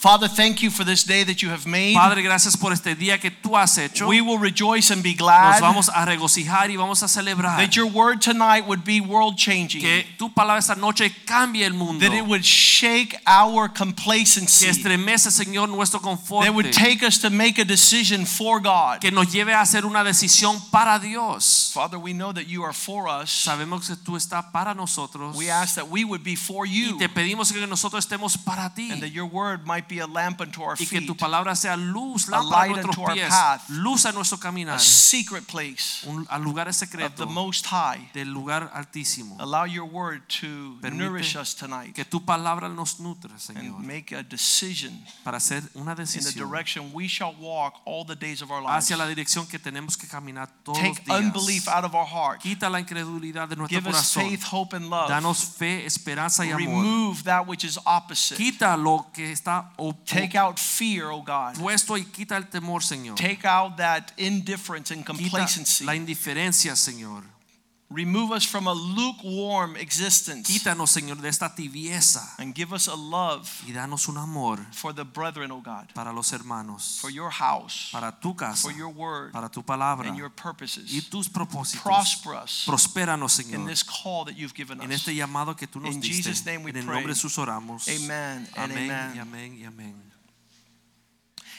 Father, thank you for this day that you have made. Padre, gracias por este día que tú has hecho. We will rejoice and be glad. Nos vamos a regocijar y vamos a celebrar that your word tonight would be world changing, que tu palabra esta noche cambie el mundo. that it would shake our complacency. Que estremece, Señor, nuestro confort. that would take us to make a decision for God. Que nos lleve a hacer una decisión para Dios. Father, we know that you are for us. Sabemos que tú estás para nosotros. We ask that we would be for you. Y te pedimos que nosotros estemos para ti. and that your word might be a lamp unto our Y que feet, tu palabra sea luz, a lámpara a light unto our pies, path, luz a nuestro a secret place un, a lugares of secretos the Most High. del lugar altísimo. Allow your word to Permite nourish us tonight Que tu palabra nos nutre, and Señor, make a decision para hacer una in the direction we shall walk all the days of our lives. hacia la dirección que tenemos que caminar todos Take los unbelief out of our heart. Quita la incredulidad de nuestro Give us faith, hope, and love. Danos fe, esperanza y amor. Remove that which is opposite. Quita lo que está Oh, take out fear, oh God. y quita el temor, Señor. Take out that indifference and Quita complacency. la indiferencia, Señor. Remove us from a lukewarm existence Quítanos, Señor, de esta tibieza and give us a love y danos un amor for the brethren, oh God, para los hermanos, for your house, para tu casa, for your word, para tu palabra and your y purposes. tus propósitos. Prosper us Prospéranos, in this call that you've given en us. este llamado que tú nos In diste. Jesus' name we En el pray. nombre de Jesús oramos. Amen Amén amen. y amén y amén.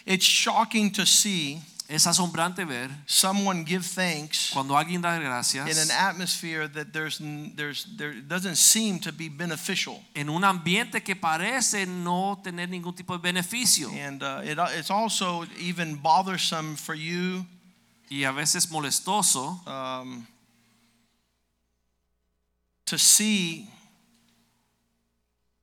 It's shocking to see Es asombrante ver someone give thanks cuando alguien da in an atmosphere that there's there's there doesn't seem to be beneficial. en un ambiente que parece no tener ningún tipo de beneficio. And uh, it, it's also even bothersome for you y a veces molestoso um, to see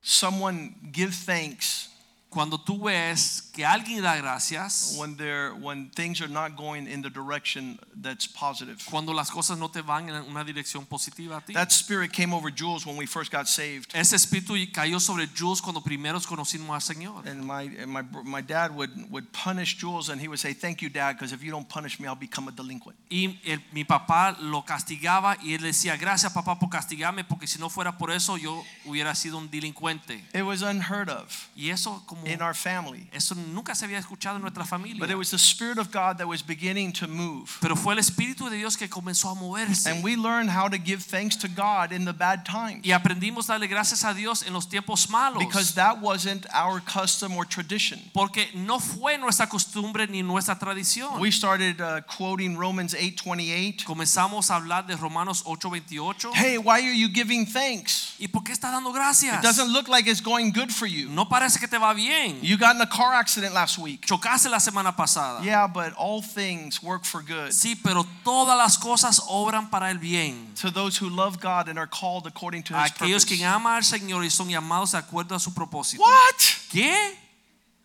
someone give thanks cuando tú ves que alguien da gracias when when things are not going in the direction that's positive cuando las cosas no te van en una dirección positiva a ti. that spirit came over Jules when we first got saved Ese espíritu cayó sobre Jules cuando primeros conocimos al Señor. and my and my my dad would would punish Jules and he would say thank you dad because if you don't punish me I'll become a delinquent Y el- mi papá lo castigaba y él decía, gracias papá por castigarme porque si no fuera por eso yo hubiera sido un delincuente. it was unheard of Y eso como in our family eso nunca se había escuchado en nuestra familia. but it was the spirit of God that was beginning to move Pero fue el espíritu de Dios que comenzó a moverse. and we learned how to give thanks to God in the bad times Y aprendimos a darle gracias a Dios en los tiempos malos. because that wasn't our custom or tradition porque no fue nuestra costumbre ni nuestra tradición. we started uh, quoting Romans 8:28 Comenzamos a hablar de Romanos 8:28. hey why are you giving thanks ¿Y por qué estás dando gracias? it doesn't look like it's going good for you No parece que te va bien. You got in a car accident last week Chocaste la semana pasada. yeah but all things work for good Sí, pero todas las cosas obran para el bien. to those who love God and are called according to his Aquellos purpose. que aman al Señor y son llamados de acuerdo a su propósito. What? ¿Qué?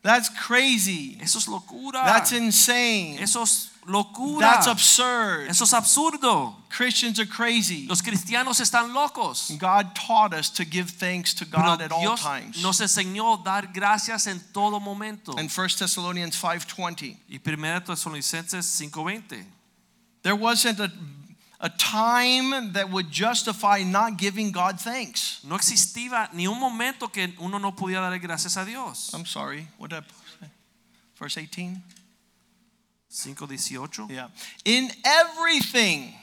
That's crazy. Eso es locura. That's insane. Eso es locura. That's absurd. Eso es absurdo. Christians are crazy. Los cristianos están locos. God taught us to give thanks to God Pero at all Dios times. nos enseñó dar gracias en todo momento. In 1 Thessalonians 5:20, Y 1 Tesalonicenses 5:20. there wasn't a, a time that would justify not giving God thanks. No existía ni un momento que uno no pudiera darle gracias a Dios. I'm sorry. What did I say? Verse 18? 5:18. Yeah. In everything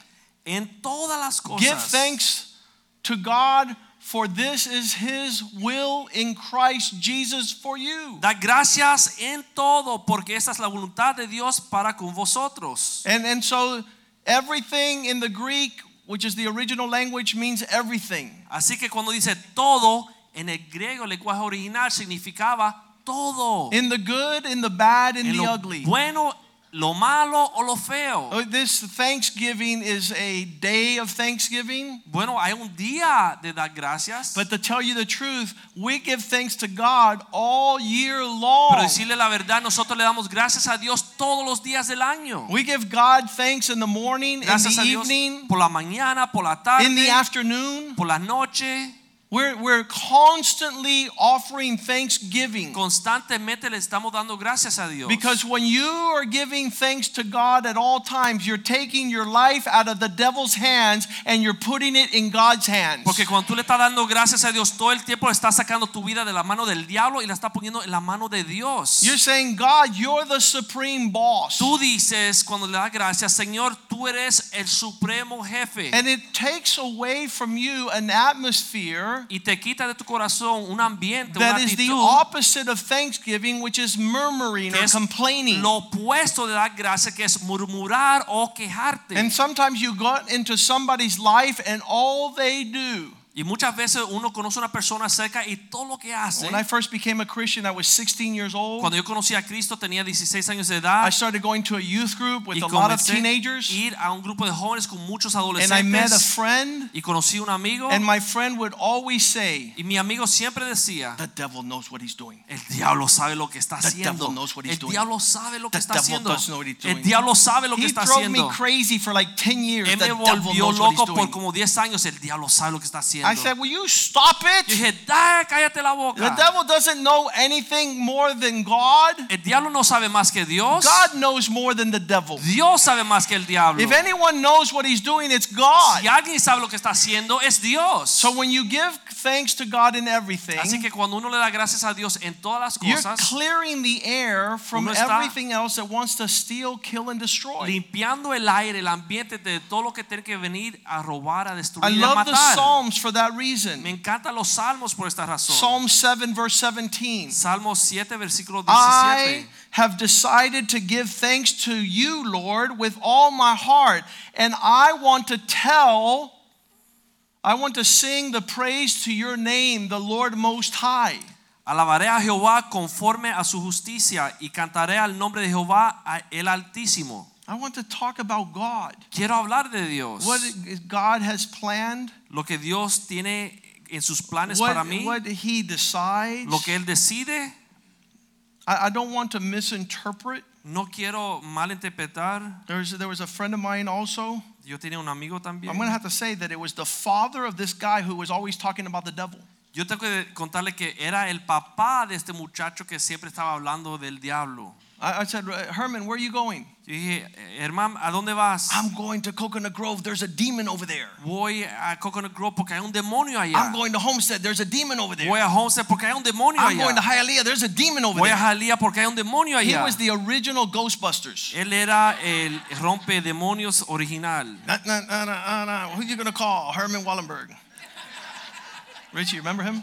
En todas las cosas. Give thanks to God, for this is His will in Christ Jesus for you. Da gracias en todo porque esa es la voluntad de Dios para con vosotros. And, and so, everything in the Greek, which is the original language, means everything. Así que cuando dice todo en el griego, el lenguaje original significaba todo. In the good, in the bad, in en the ugly. bueno lo malo o lo feo. Oh, This Thanksgiving is a day of Thanksgiving. Bueno, hay un día de dar gracias. But to tell you the truth, we give thanks to God all year long. Pero decirle la verdad, nosotros le damos gracias a Dios todos los días del año. We give God thanks in the morning, in the evening, por la mañana, por la tarde, in the afternoon. por la noche. We're, we're constantly offering thanksgiving. Constantemente le estamos dando gracias a Dios. Because when you are giving thanks to God at all times, you're taking your life out of the devil's hands and you're putting it in God's hands. Porque cuando tú le estás dando gracias a Dios todo el tiempo, estás sacando tu vida de la mano del diablo y la estás poniendo en la mano de Dios. You're saying, God, you're the supreme boss. Tú dices cuando le das gracias, Señor, tú eres el supremo jefe. And it takes away from you an atmosphere Y te quita de tu corazón un ambiente, that una is the opposite of thanksgiving, which is murmuring or complaining. lo opuesto de dar gracias, que es murmurar o quejarte. And sometimes you got into somebody's life and all they do. Y muchas veces uno conoce a una persona cerca y todo lo que hace. When I first became a Christian, I was 16 years old. Cuando yo conocí a Cristo tenía 16 años de I edad started going to a youth group with a lot of teenagers. ir a un grupo de jóvenes con muchos And I met a adolescentes friend, y conocí un amigo and my friend would always say, y mi amigo siempre decía The devil knows what he's doing. el diablo sabe lo que está The haciendo. devil knows what he's El doing. diablo sabe lo que The está devil haciendo. El diablo sabe lo que He está drove me haciendo. crazy for like 10 years. Él The me volvió loco por como 10 años. El diablo sabe lo que está haciendo. I said, Will you stop Yo it? dije, "Da, cállate la The devil doesn't know anything more than God. El diablo no sabe más que Dios. God knows more than the devil. Dios sabe más que el diablo. If anyone knows what he's doing, it's God. Si alguien sabe lo que está haciendo, es Dios. So when you give thanks to God in everything, Así que cuando uno le da gracias a Dios en todas las you're clearing the air from everything else that wants to steal, kill, and destroy. limpiando el aire, el ambiente de todo lo que tiene que venir a robar, a I destruir, a love the. Psalms for that reason. Me encantan los salmos por esta razón. Psalm 7, verse 17. Salmo 7, versículo 17. I have decided to give thanks to you, Lord, with all my heart, and I want to tell, I want to sing the praise to your name, the Lord Most High. Alabaré a Jehová conforme a su justicia y cantaré al nombre de Jehová el Altísimo. I want to talk about God. Quiero hablar de Dios. What God has planned, Lo que Dios tiene en sus planes para mí, what He decides. lo que Él decide. I, I don't want to misinterpret. No quiero malinterpretar. There's, there was a friend of mine also. Yo tenía un amigo también. I'm going to have to say that it was the father of this guy who was always talking about the devil. Yo tengo que contarle que era el papá de este muchacho que siempre estaba hablando del diablo. I, I said, uh, Herman, where are you going? Dije, hermano, ¿a dónde vas? I'm going to Coconut Grove. There's a demon over there. Voy a Coconut Grove porque hay un demonio allá. I'm going to Homestead. There's a demon over there. Voy a Homestead porque hay un demonio I'm allá. going to Hialeah. There's a demon over Voy a there. Jalía porque hay un demonio allá. He was the original Ghostbusters. Él era el rompe demonios original. Who you gonna call? Herman Wallenberg. Richie, remember him?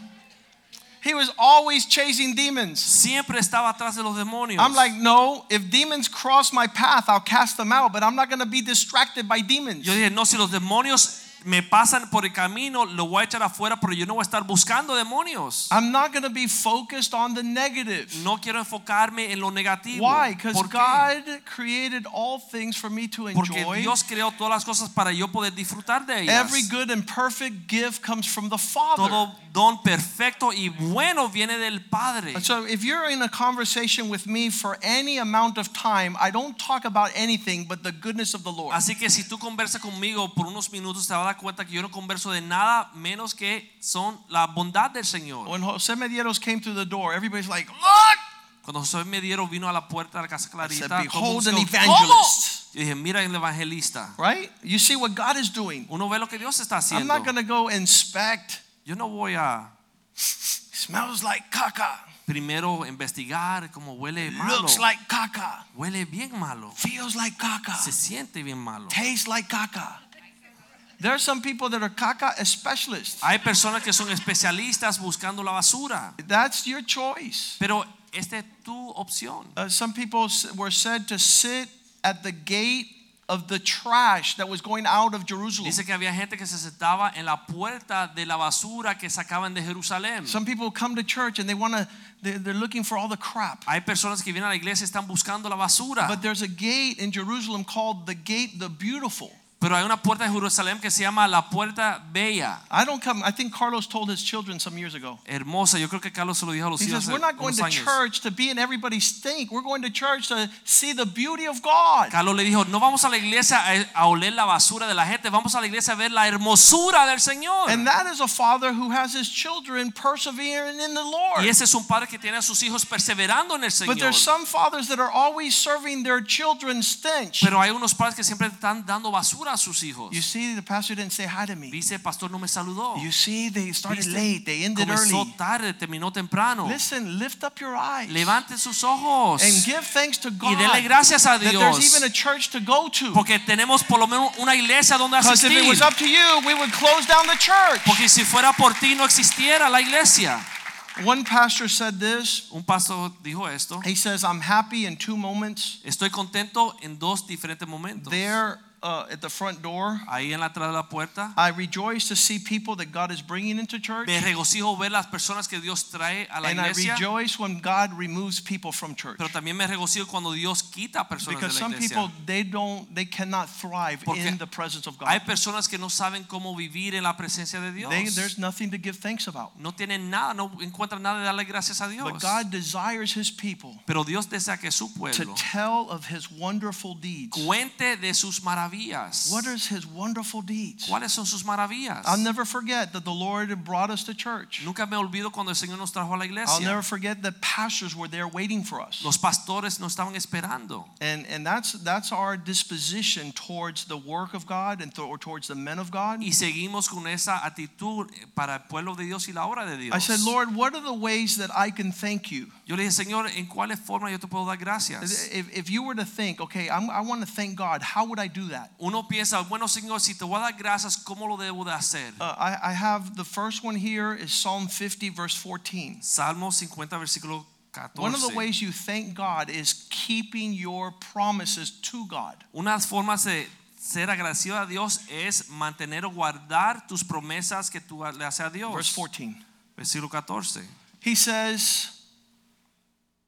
He was always chasing demons. Siempre estaba atrás de los demonios. I'm like, no, if demons cross my path, I'll cast them out, but I'm not gonna be distracted by demons. Yo dije, no, si los demonios me pasan por el camino, lo voy a echar afuera, pero yo no voy a estar buscando demonios. I'm not gonna be focused on the negative. No quiero enfocarme en lo negativo. Why? Because God created all things for me to enjoy. Porque. Dios creó todas las cosas para yo poder disfrutar de ellas. Every good and perfect gift comes from the Father. Todo don perfecto y bueno viene del Padre. And so if you're in a conversation with me for any amount of time, I don't talk about anything but the goodness of the Lord. Así que si tú conversas conmigo por unos minutos te dar cuenta que yo no converso de nada menos que son la bondad del Señor. When Jose Medeiros came through the door, everybody's like, look! Cuando José Mediero vino a la puerta de la casa said, Clarita, el behold an evangelist. Yo dije, mira el evangelista. Right? You see what God is doing. Uno ve lo que Dios está I'm haciendo. not going to go inspect. Yo no voy a Smells like caca. primero investigar cómo huele malo. Looks like caca. Huele bien malo. Feels like caca. Se siente bien malo. Tastes like caca. There are some people that are caca specialists. Hay personas que son especialistas buscando la basura. That's your choice. Pero esta es tu opción. Uh, some people were said to sit at the gate of the trash that was going out of Jerusalem. Dice que había gente que se sentaba en la puerta de la basura que sacaban de Jerusalén. Some people come to church and they want to, they're, they're looking for all the crap. Hay personas que vienen a la iglesia están buscando la basura. But there's a gate in Jerusalem called the gate the beautiful. Pero hay una puerta de Jerusalén que se llama la puerta bella. I don't come, I think Carlos told his children some years ago. Hermosa, yo creo que Carlos se lo dijo a los He hijos says, We're not going to años. church to be in everybody's stink. We're going to church to see the beauty of God. Carlos le dijo, no vamos a la iglesia a, a oler la basura de la gente, vamos a la iglesia a ver la hermosura del Señor. And that is a father who has his children persevering in the Lord. Y ese es un padre que tiene a sus hijos perseverando en el But Señor. there's some fathers that are always serving their children stench. Pero hay unos padres que siempre están dando basura a sus hijos. You see, the pastor didn't say hi to me. Dice, pastor no me saludó. You see, they started late, they ended Comenzó early. tarde, terminó temprano. Listen, lift up your eyes Levante sus ojos and give thanks to God. y dele gracias a Dios. that there's even a church to go to. Porque tenemos por lo menos una iglesia donde Because if it was up to you, we would close down the church. Porque si fuera por ti no existiera la iglesia. One pastor said this. Un pastor dijo esto. He says, I'm happy in two moments. Estoy contento en dos diferentes momentos. There uh, at the front door, Ahí en la entrada de la puerta. I rejoice to see people that God is bringing into church. Me regocijo ver las personas que Dios trae a la And I rejoice when God removes people from church. Pero también me regocijo cuando Dios quita personas Because de la iglesia. Because some people they don't they cannot thrive Porque in the presence of God. Hay personas que no saben cómo vivir en la presencia de Dios. They, there's nothing to give thanks about. No tienen nada, no encuentran nada de darle gracias a Dios. But God desires his people Pero Dios desea que su to tell of his wonderful deeds. cuente de sus maravillas. What are his wonderful deeds? ¿Cuáles son sus maravillas? I'll never forget that the Lord brought us to church. Nunca me olvido cuando el Señor nos trajo a la iglesia. I'll never forget that pastors were there waiting for us. Los pastores nos estaban esperando. And and that's that's our disposition towards the work of God and or towards the men of God. Y seguimos con esa actitud para el pueblo de Dios y la obra de Dios. I said, Lord, what are the ways that I can thank you? Yo le dije, Señor, ¿en cuáles formas yo te puedo dar gracias? If, if you were to think, okay, I'm, I want to thank God, how would I do that? Uno piensa, bueno, Señor, si te voy a dar gracias, ¿cómo lo debo de hacer? Uh, I, I have the first one here is Psalm 50, verse 14. Salmo 50, versículo 14. One of the ways you thank God is keeping your promises to God. Una forma de ser agradecido a Dios es mantener o guardar tus promesas que tú le haces a Dios. Verse 14. Versículo 14. He says,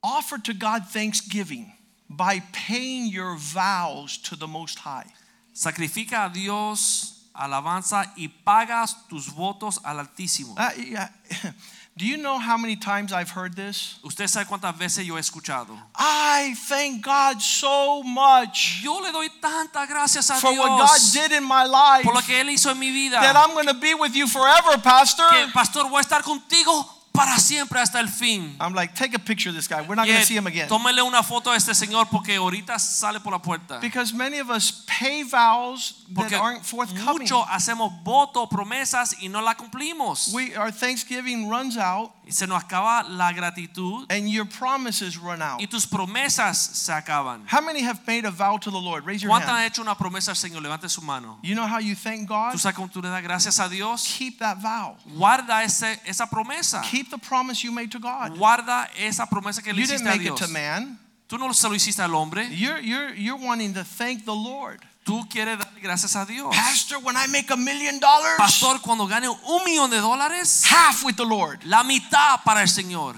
Offer to God thanksgiving by paying your vows to the Most High. Sacrifica a Dios alabanza y pagas tus votos al Altísimo. Uh, yeah. Do you know how many times I've heard this? Usted sabe cuántas veces yo he escuchado. I thank God so much Yo le doy tantas gracias a for Dios what God did in my life por lo que Él hizo en mi vida. that I'm going to be with you forever, Pastor. que pastor voy a estar contigo para siempre hasta el fin. I'm like, take a picture of this guy. We're not going to see him again. Tómele una foto a este señor porque ahorita sale por la puerta. Because many of us pay vows that aren't forthcoming. mucho hacemos votos, promesas y no la cumplimos. We, our Thanksgiving runs out se nos acaba la gratitud and your promises run out. y tus promesas se acaban. How many have made a vow to the Lord? Raise your hand. ¿Cuántas han hecho una promesa al Señor? Levante su mano. You know how you thank God? ¿Tú sabes cómo tú le das gracias a Dios? Keep that vow. Guarda ese, esa promesa. Keep the promise you made to God. Guarda esa promesa que le You didn't make it to man. Tú no se lo hiciste al hombre. You're, you're, you're wanting to thank the Lord. Tú quieres darle gracias a Dios. Pastor, when I make a million dollars, Pastor, cuando gane un millón de dólares, half with the Lord. la mitad para el Señor.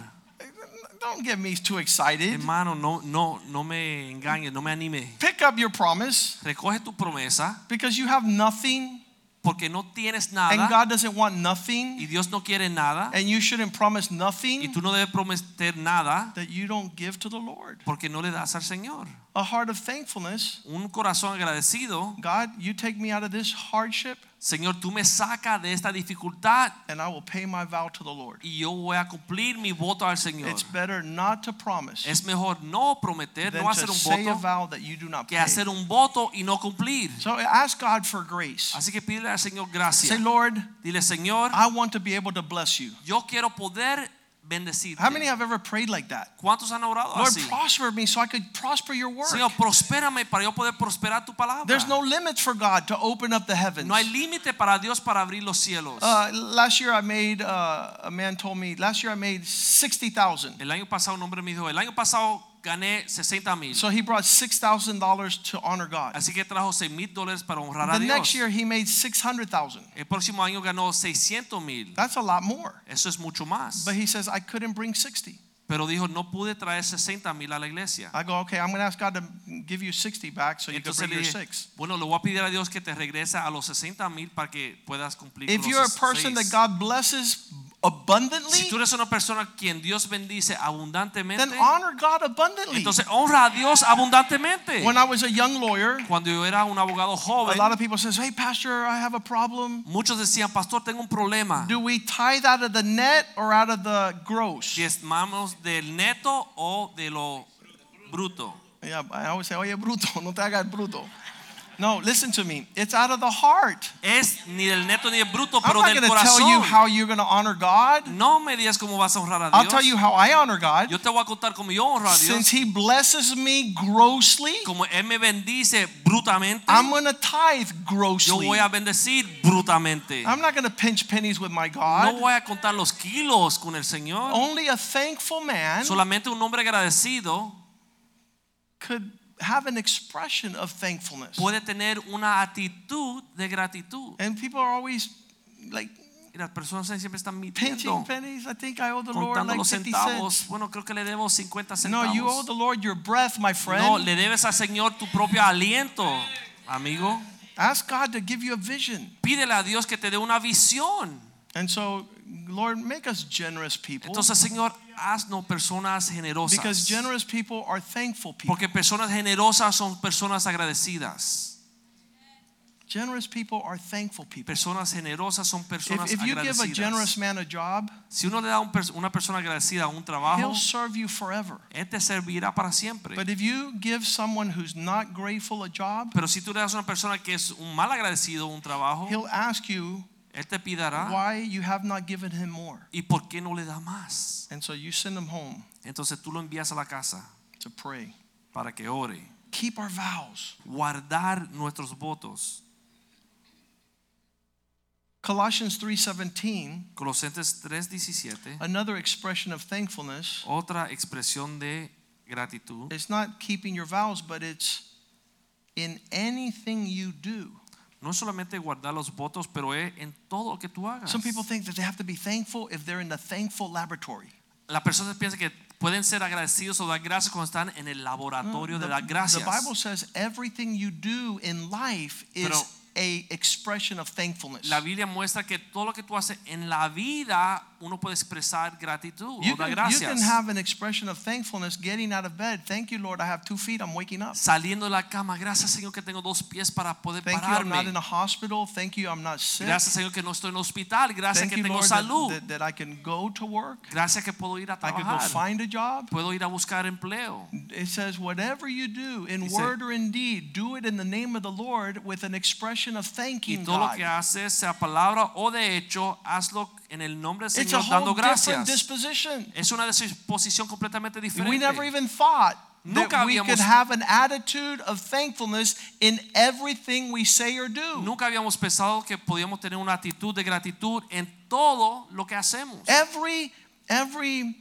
Don't get me too excited. Hermano, no, no, no me engañes, no me anime. Pick up your promise Recoge tu promesa because you have nothing porque no tienes nada. and God doesn't want y nothing Dios no quiere nada and you shouldn't promise y nothing tú no debes prometer nada that you don't give to the Lord. porque no le das al Señor. A heart of thankfulness. Un corazón agradecido. God, you take me out of this hardship Señor, tú me sacas de esta dificultad and I will pay my vow to the Lord. y yo voy a cumplir mi voto al Señor. It's better not to promise Es mejor no prometer, no hacer un say a voto vow that you do not que pay. hacer un voto y no cumplir. So ask God for grace. Así que pídele al Señor Say, gracias. Lord, Dile, Señor, I want to be able to bless you. yo quiero poder bendecirte. How many have ever prayed like that? ¿Cuántos han orado Lord, así? prosper me so I could prosper your work. Señor, prospérame para yo poder prosperar tu palabra. There's no limits for God to open up the heavens. No hay límite para Dios para abrir los cielos. Uh, last year I made, uh, a man told me, last year I made 60,000. el año pasado un hombre me dijo, el año pasado gané 60 mil. So he brought $6,000 to honor God. Así que trajo 6 mil dólares para honrar a The next year he made 600,000. El próximo año ganó 600 mil. That's a lot more. Eso es mucho más. But he says, I couldn't bring 60. Pero dijo, no pude traer 60 mil a la iglesia. I go, okay, I'm going to ask God to give you 60 back so you can bring le your dije, six. bueno, le voy a pedir a Dios que te regrese a los 60 mil para que puedas cumplir If you're a person that. God blesses abundantly, Si tú eres una persona quien Dios bendice abundantemente, then honor God abundantly. entonces honra a Dios abundantemente. When I was a young lawyer, Cuando yo era un abogado a joven, lot of people says, "Hey, pastor, I have a problem. muchos decían, pastor, tengo un problema. Do we tithe out of the net or out of the gross?" Diezmamos del neto o de lo bruto. Yeah, I always say, "Oye, bruto, no te hagas bruto." No, listen to me. It's out of the heart. Es ni del neto ni del bruto, I'm pero not del going to tell you how you're going to honor God. No me digas cómo vas a honrar a I'll tell you Dios. how I honor God. Yo te voy a contar cómo yo honro a Since He blesses me grossly, Como Él me bendice brutamente, I'm going to tithe yo grossly. voy a bendecir brutamente. I'm not going to pinch pennies with my No God. voy a contar los kilos con el Señor. Only a thankful man Solamente un hombre agradecido could have an expression of thankfulness. puede tener una actitud de gratitud. And people are always like Y las personas siempre están mintiendo, pennies. I think I owe the Lord like los 50 centavos. cents. Bueno, creo que le debo 50 No, you owe the Lord your breath, my friend. No, le debes al Señor tu propio aliento, amigo. Ask God to give you a vision. Pídele a Dios que te dé una visión. And so, Lord, make us generous people. Entonces, Señor, haznos personas generosas. Because generous people are thankful people. Porque personas generosas son personas agradecidas. Generous people are thankful people. Personas generosas son personas If, if you give a generous man a job, Si uno le da un pers- una persona agradecida un trabajo, he'll serve you forever. él te servirá para siempre. But if you give someone who's not grateful a job, Pero si tú le das a una persona que es un mal agradecido un trabajo, he'll ask you él te pidará, why you have not given him more. ¿y por qué no le da más? And so you send him home Entonces tú lo envías a la casa to pray. para que ore. Keep our vows. Guardar nuestros votos. Colossians 3:17, Colosenses 3:17, another expression of thankfulness, otra expresión de gratitud. it's not keeping your vows, but it's in anything you do. No es solamente guardar los votos, pero es en todo lo que tú hagas. Some people think that they have to be thankful if they're in the thankful laboratory. Las personas piensan que pueden ser agradecidos o dar gracias cuando están en el laboratorio mm, de The, dar the gracias. Bible says everything you do in life is Pero- a expression of thankfulness. La Biblia muestra que todo lo que tú haces en la vida uno puede expresar gratitud You o dar can, you gracias. can have an expression of thankfulness getting out of bed. Thank you, Lord, I have two feet, I'm waking up. Saliendo de la cama, gracias Señor que tengo dos pies para poder Thank you, I'm not in a hospital. Thank you, I'm not sick. Gracias Señor que no estoy en hospital. Gracias Thank que you, tengo Lord, that, salud. that, that I can go to work. Gracias que puedo ir a I could go find a job. Puedo ir a buscar empleo. It says, whatever you do, in Dice- word or in deed, do it in the name of the Lord with an expression of Y thanking todo lo que haces, sea palabra o de hecho, hazlo en el nombre del It's a Señor dando whole different gracias. disposition. Es una disposición completamente We never even thought Nunca that we could have an attitude of thankfulness in everything we say or do. Nunca habíamos pensado que podíamos tener una actitud de gratitud en todo lo que hacemos. Every every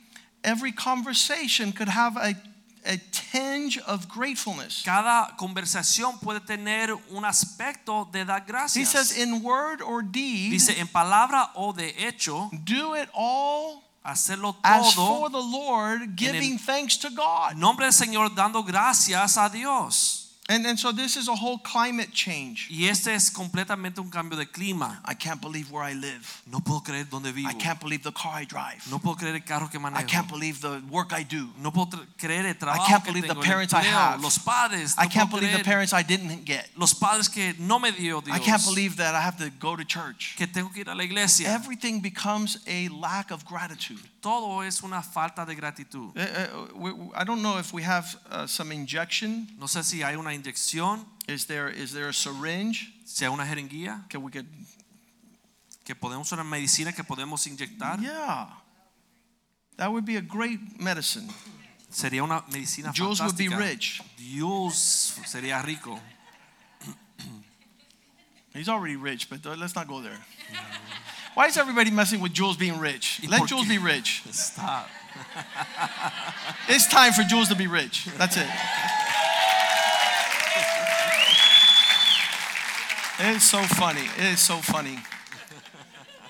every conversation could have a a tinge of gratefulness. Cada conversación puede tener un aspecto de dar gracias. He says, in word or deed, Dice en palabra o de hecho, do it all hacerlo todo as for the Lord, giving thanks to God. nombre del Señor dando gracias a Dios. And, and so this is a whole climate change. Y este es completamente un cambio de clima. I can't believe where I live. No puedo creer donde vivo. I can't believe the car I drive. No puedo creer el carro que manejo. I can't believe the work I do. No puedo creer el trabajo I can't believe the parents I have. los padres. I can't believe the parents I didn't get. los padres que no me dio Dios. I can't believe that I have to go to church. que tengo que ir a la iglesia. Everything becomes a lack of gratitude. Todo es una falta de gratitud. We- we- I don't know if we have uh, some injection. No sé si hay una inyección, Is there is there a syringe? si hay una jeringuilla, Can we get? que podemos una medicina que podemos inyectar. Yeah, that would be a great medicine. Sería una medicina Jules would be rich. Dios sería rico. He's already rich, but let's not go there. Why is everybody messing with Jules being rich? Let Jules be rich. Está It's time for Jules to be rich. That's it. It's so funny. It is so funny.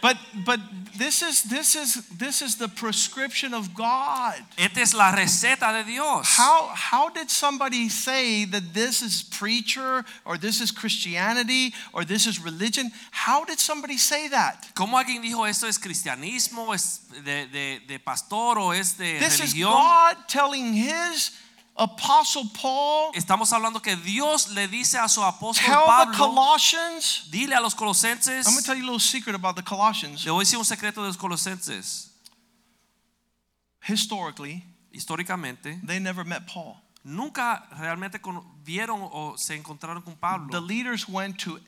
But but this is this is this is the prescription of God. Esta es la receta de Dios. How how did somebody say that this is preacher or this is Christianity or this is religion? How did somebody say that? ¿Cómo alguien dijo esto es cristianismo, es de, de, de pastor o es de This is? God telling his apostle Paul, Estamos hablando que Dios le dice a su apóstol tell the Colossians. dile a los colosenses, I'm going to tell you a little secret about the Colossians. le voy a decir un secreto de los colosenses. Historically, Históricamente, they never met Paul. nunca realmente vieron o se encontraron con Pablo. The leaders went to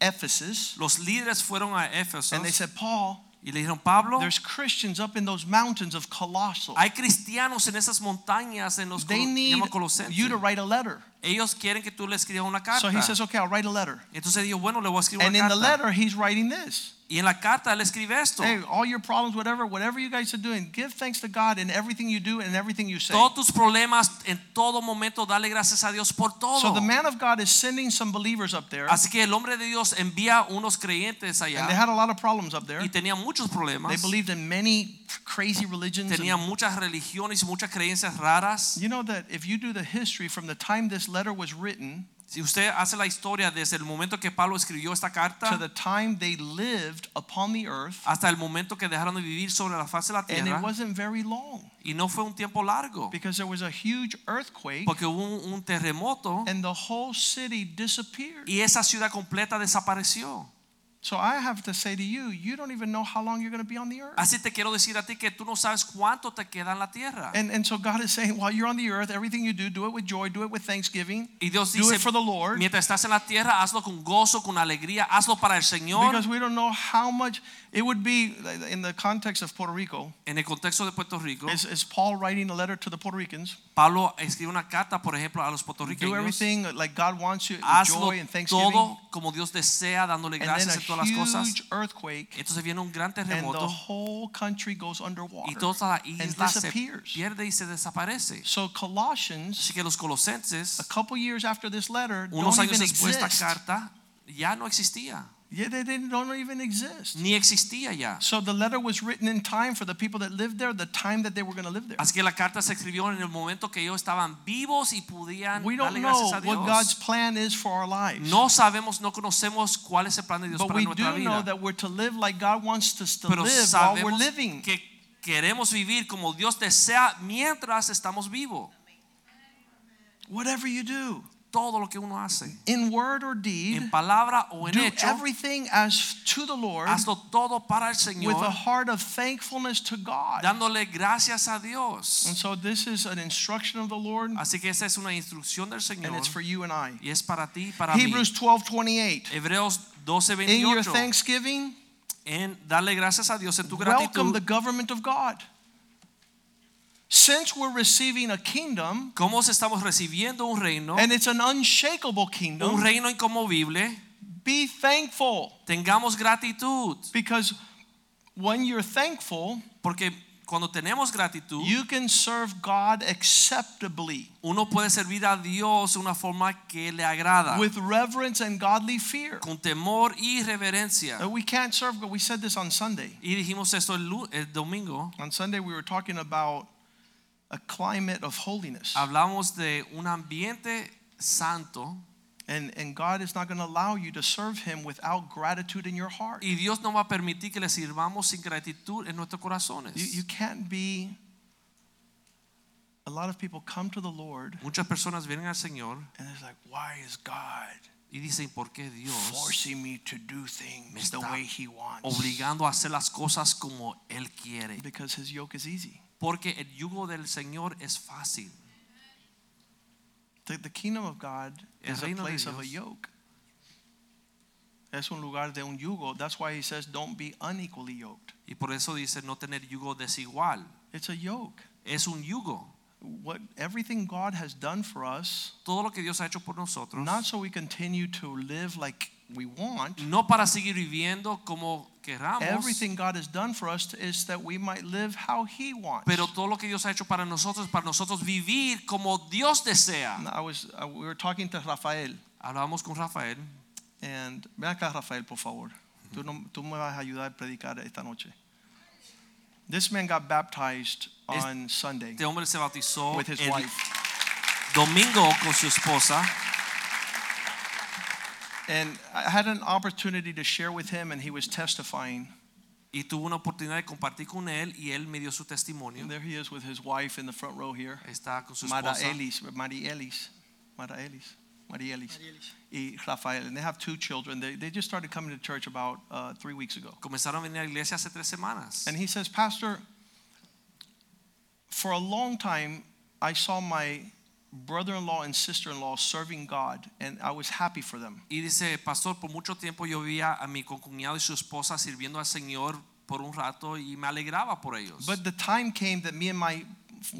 Ephesus Los líderes fueron a Éfeso and they said, Paul, y le dijeron, Pablo, there's Christians up in those mountains of Colossus. hay cristianos en esas montañas en los They need colosenses. you to write a letter. Ellos quieren que tú le escribas una carta. So he says, okay, I'll write a letter. Entonces dijo, bueno, le voy a escribir And una in the carta. letter, he's writing this. Y en la carta él escribe esto. Hey, all your problems, whatever, whatever you guys are doing, give thanks to God in everything you do and everything you say. Todos tus problemas en todo momento dale gracias a Dios por todo. So the man of God is sending some believers up there, Así que el hombre de Dios envía unos creyentes and they had a lot of problems up there. y tenían muchos problemas. They believed in many crazy religions. Tenían muchas religiones y muchas creencias raras. You know that if you do the history from the time this letter was written Si usted hace la historia desde el momento que Pablo escribió esta carta to the time they lived upon the earth, hasta el momento que dejaron de vivir sobre la faz de la and tierra it wasn't very long y no fue un tiempo largo because there was a huge earthquake porque hubo un, un terremoto and the whole city disappeared. y esa ciudad completa desapareció. So I have to say to you, you don't even know how long you're going to be on the earth. Así te quiero decir a ti que tú no sabes cuánto te queda en la tierra. And, and so God is saying, while you're on the earth, everything you do, do it with joy, do it with thanksgiving, Y Dios do dice, it for the Lord. mientras estás en la tierra, hazlo con gozo, con alegría, hazlo para el Señor. Because we don't know how much it would be uh, in the context of Puerto Rico. En el contexto de Puerto Rico, Is, is Paul writing a letter to the Puerto Ricans? Pablo escribe una carta, por ejemplo, a los puertorriqueños. Do everything like God wants you, with Hazlo joy and thanksgiving. todo como Dios desea, dándole gracias a en todas las cosas. Entonces viene un gran terremoto y toda la isla se pierde y se desaparece. So Colossians, Así que los a colosenses, couple years after this letter, unos años después de esta carta, ya no existía, Yeah, they didn't, don't even exist. ni existía ya. So the letter was written in time for the people that lived there, the time that they were going to live there. Así que la carta se escribió en el momento que ellos estaban vivos y podían We don't darle know gracias a what God's plan is for our lives. No sabemos, no conocemos cuál es el plan de Dios But para we nuestra do know that we're to live like God wants us to Pero live while we're living. que queremos vivir como Dios desea mientras estamos vivos. Whatever you do, Todo lo que uno hace, in word or deed, en palabra o en do hecho, everything as to the Lord hazlo todo para el Señor, with a heart of thankfulness to God. dándole gracias a Dios. And so this is an instruction of the Lord, Así que esa es una instrucción del Señor. and it's for you and I. y es para ti para mí. Hebrews 12 28. Hebreos In your thanksgiving, en darle gracias a Dios en tu gratitud. welcome the government of God. Since we're receiving a kingdom, Como estamos recibiendo un reino, and it's an unshakable kingdom, un reino inconmovible, be thankful. tengamos gratitud, Because when you're thankful, porque cuando tenemos gratitud, you can serve God acceptably uno puede servir a Dios de una forma que le agrada, with reverence and godly fear. con temor y reverencia. Uh, We can't serve God. We said this on Sunday. Y dijimos esto el, el domingo, On Sunday, we were talking about a climate of holiness. hablamos de un ambiente santo And, and God is not going to allow you to serve Him without gratitude in your heart. y Dios no va a permitir que le sirvamos sin gratitud en nuestros corazones. You, you can't be. A lot of people come to the Lord Muchas personas vienen al Señor and it's like, why is God y dicen, ¿por qué Dios forcing me to do me things the way He wants? obligando a hacer las cosas como Él quiere? Because His yoke is easy. Porque el yugo del Señor es fácil. The, the kingdom of God El is a place of a yoke. Es un lugar de un yugo. That's why He says, don't be unequally yoked. Y por eso dice no tener yugo desigual. It's a yoke. Es un yugo. What everything God has done for us, Todo lo que Dios ha hecho por nosotros, not so we continue to live like we want. no para seguir viviendo como queramos, Everything God has done for us is that we might live how He wants. pero todo lo que Dios ha hecho para nosotros, para nosotros vivir como Dios desea. I was uh, we were talking to Rafael Hablábamos con Rafael and ven acá Rafael por favor. Tú, no, tú me vas a ayudar a predicar esta noche. This man got baptized on Sunday Este hombre se bautizó with his el wife. domingo con su esposa And I had an opportunity to share with him, and he was testifying. y tuvo una oportunidad de compartir con él y él me dio su testimonio. And there he is with his wife in the front row here. Está con su Mara esposa. Elis, María Elis, Mara Elis, María Elis, y Rafael. And they have two children. They, they just started coming to church about uh, three weeks ago. Comenzaron a venir a la iglesia hace tres semanas. And he says, Pastor, for a long time, I saw my brother in law and sister in law serving God, and I was happy for them. Y dice, pastor, por mucho tiempo yo veía a mi concuñado y su esposa sirviendo al Señor por un rato y me alegraba por ellos. But the time came that me and my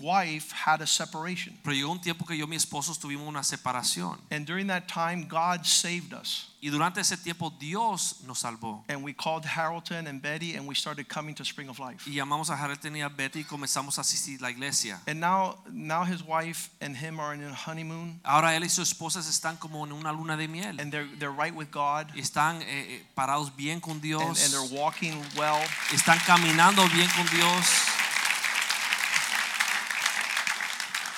wife had a separation. Pero llegó un tiempo que yo y mi esposo tuvimos una separación. And during that time, God saved us. Y durante ese tiempo Dios nos salvó. And we called Harrelton and Betty, and we started coming to Spring of Life. Y llamamos a Harrelton y a Betty y comenzamos a asistir a la iglesia. And now, now his wife and him are in a honeymoon, Ahora él y su esposa están como en una luna de miel. and they're they're right with God, Y están eh, eh, parados bien con and, Dios. and they're walking well. Están caminando bien con Dios.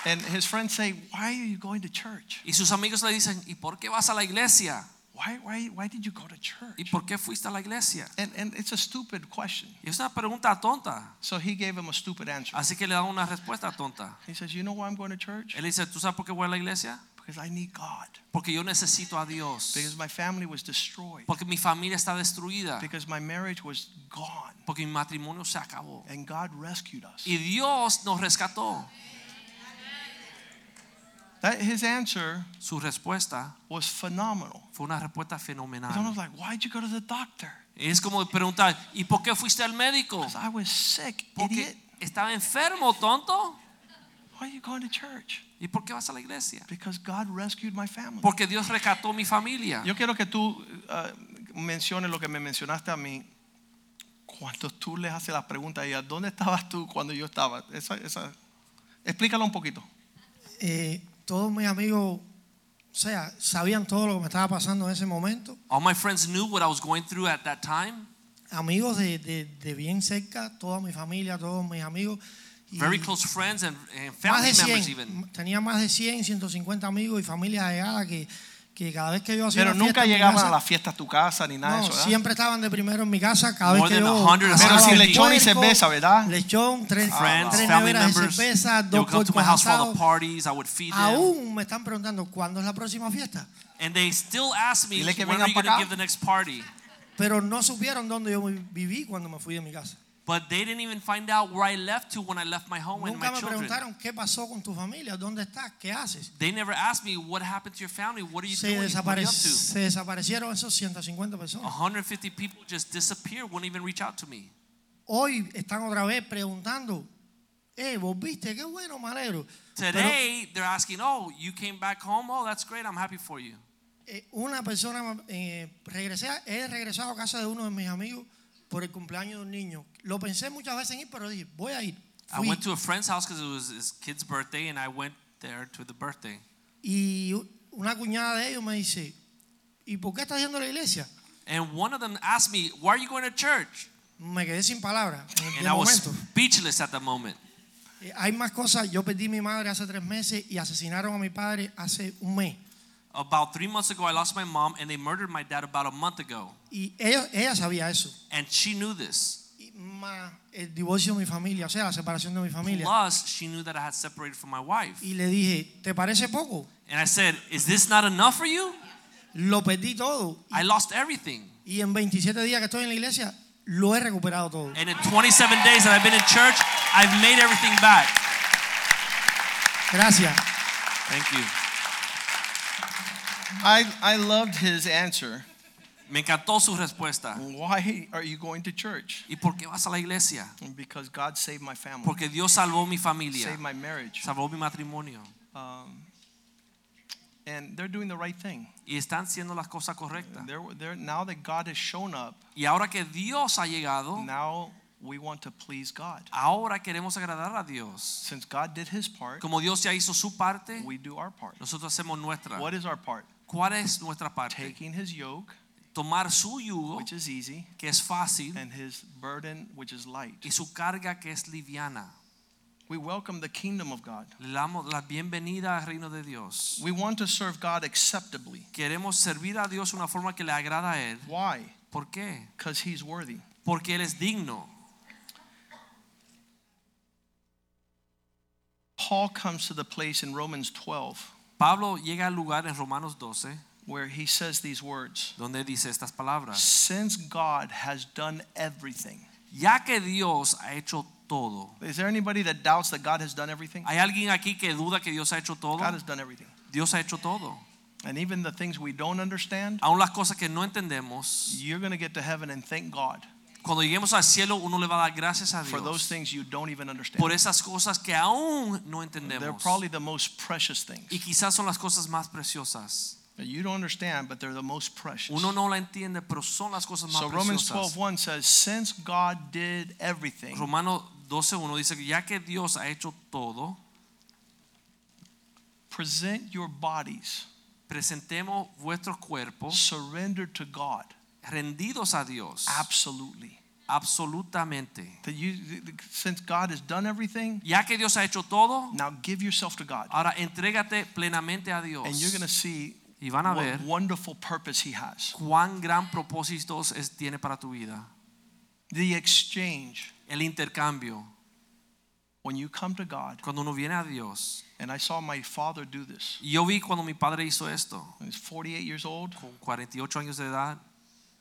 And his friends say, "Why are you going to church? Y sus amigos le dicen, ¿y por qué vas a la iglesia? Why why why did you go to church? ¿Y church?" por qué fuiste a la iglesia? And and it's a stupid question. Y es una pregunta tonta. So he gave him a stupid answer. Así que le dan una respuesta tonta. He says, "You know why I'm going to church? Él dice, ¿tú sabes por qué voy a la iglesia? Because I need God. Porque yo necesito a Dios. Because my family was destroyed. Porque mi familia está destruida. Because my marriage was gone, Porque mi matrimonio se acabó. and God rescued us." Y Dios nos rescató. That his answer Su respuesta was phenomenal. fue una respuesta It's fenomenal. almost like, "Why'd you go to the doctor?" Es como preguntar, ¿y por qué fuiste al médico? Because I was sick, idiot. Porque estaba enfermo, tonto. Why are you going to church? ¿Y por qué vas a la iglesia? Because God rescued my family. Porque Dios rescató mi familia. Yo quiero que tú uh, menciones lo que me mencionaste a mí cuando tú les haces la pregunta a ella, ¿dónde estabas tú cuando yo estaba? Esa, esa, explícalo un poquito. Eh, todos mis amigos, o sea, sabían todo lo que me estaba pasando en ese momento. All my friends knew what I was going through at that time. Amigos de, de- de bien cerca, toda mi familia, todos mis amigos. Y Very close friends and, and family de members even. tenía más de 100, 150 amigos y familias allegadas que, que cada vez que yo hacía Pero una fiesta nunca en mi llegaban casa, a la fiesta a tu casa ni nada no, de eso, ¿verdad? siempre estaban de primero en mi casa cada More vez que than yo 100 asaba Pero sin un lechón y puerco, cerveza, ¿verdad? Lechón, tres, Friends, tres family neveras de members. cerveza, They dos would come to my puercos house for all the asados. parties. I would feed them. Aún me están preguntando cuándo es la próxima fiesta, And they still ask me, Dile que when are vengan you pa' going to acá. give the next party? pero no supieron dónde yo viví cuando me fui de mi casa. But they didn't even find out where I left to when I left my home and Nunca my me children. preguntaron qué pasó con tu familia, dónde estás, qué haces. They never asked me what happened to your family. What are you Se, doing? What are desapare- you up to? se desaparecieron esos 150 personas. 150 people just disappeared. Wouldn't even reach out to me. Hoy están otra vez preguntando, eh, qué bueno, me alegro. Today they're asking, "Oh, you came back home? Oh, that's great. I'm happy for you." eh, una persona, eh, regresé, a- he regresado a casa de uno de mis amigos por el cumpleaños de un niño. Lo pensé muchas veces en ir, pero dije, voy a ir. I Fui. went to a friend's house because it was his kid's birthday, and I went there to the birthday. Y una cuñada de ellos me dice, ¿y por qué estás yendo a la iglesia? And one of them asked me, "Why are you going to church?" Me quedé sin palabras en And I was momento. speechless at the moment. Eh, Hay más cosas. Yo perdí a mi madre hace tres meses y asesinaron a mi padre hace un mes. About three months ago, I lost my mom, and they murdered my dad about a month ago. Y ella, ella sabía eso. And she knew this. Y más el divorcio de mi familia, o sea, la separación de mi familia. Plus, she knew that I had separated from my wife. Y le dije, ¿te parece poco? And I said, Is this not enough for you? Lo perdí todo. I lost everything. Y en 27 días que estoy en la iglesia, lo he recuperado todo. And in 27 days that I've been in church, I've made everything back. Gracias. Thank you. I, I loved his answer Me encantó su respuesta. Why are you going to church? ¿Y por qué vas a la iglesia? Because God saved my family, Porque Dios salvó mi familia, saved my marriage. salvó mi matrimonio. Um, and they're doing the right thing. Y están haciendo las cosas correctas. They're, they're, now that God has shown up, Y ahora que Dios ha llegado, now we want to please God. ahora queremos agradar a Dios. Since God did his part, Como Dios ya hizo su parte, we do our part. nosotros hacemos nuestra. What is our part? ¿Cuál es nuestra parte? Taking his yoke, Tomar su yugo, which is easy, que es fácil, and his burden, which is light. y su carga, que es liviana. We welcome the kingdom of God. Le damos la bienvenida al reino de Dios. We want to serve God acceptably. Queremos servir a Dios una forma que le agrada a Él. Why? ¿Por qué? Because he's worthy. Porque Él es digno. Paul comes to the place in Romans 12 Pablo llega al lugar en Romanos 12 where he says these words donde dice estas palabras. Since God has done everything. Ya que Dios ha hecho todo. Is there anybody that doubts that God has done everything? ¿Hay alguien aquí que duda que Dios ha hecho todo? God has done everything. Dios ha hecho todo. And even the things we don't understand, Aún las cosas que no entendemos, you're going to get to heaven and thank God cuando lleguemos al cielo uno le va a dar gracias a for those Dios things you don't even understand. por esas cosas que aún no They're entendemos. probably the most precious things. Y quizás son las cosas más preciosas. You don't understand, but they're the most precious. Uno no la entiende, pero son las cosas más So Romans preciosas. 12:1 says, since God did everything, Romano 12:1 dice que ya que Dios ha hecho todo, present your bodies presentemos vuestros cuerpos surrendered to God rendidos a Dios absolutely. absolutamente. That you, since God has done everything, Ya que Dios ha hecho todo, now give yourself to God, ahora entrégate plenamente a Dios. and you're going to see Y van a what ver wonderful purpose He has. cuán gran propósito es, tiene para tu vida. The exchange El intercambio. when you come to God, Cuando uno viene a Dios. and I saw my father do this. Yo vi cuando mi padre hizo esto, He's 48 years old. con 48 años de edad,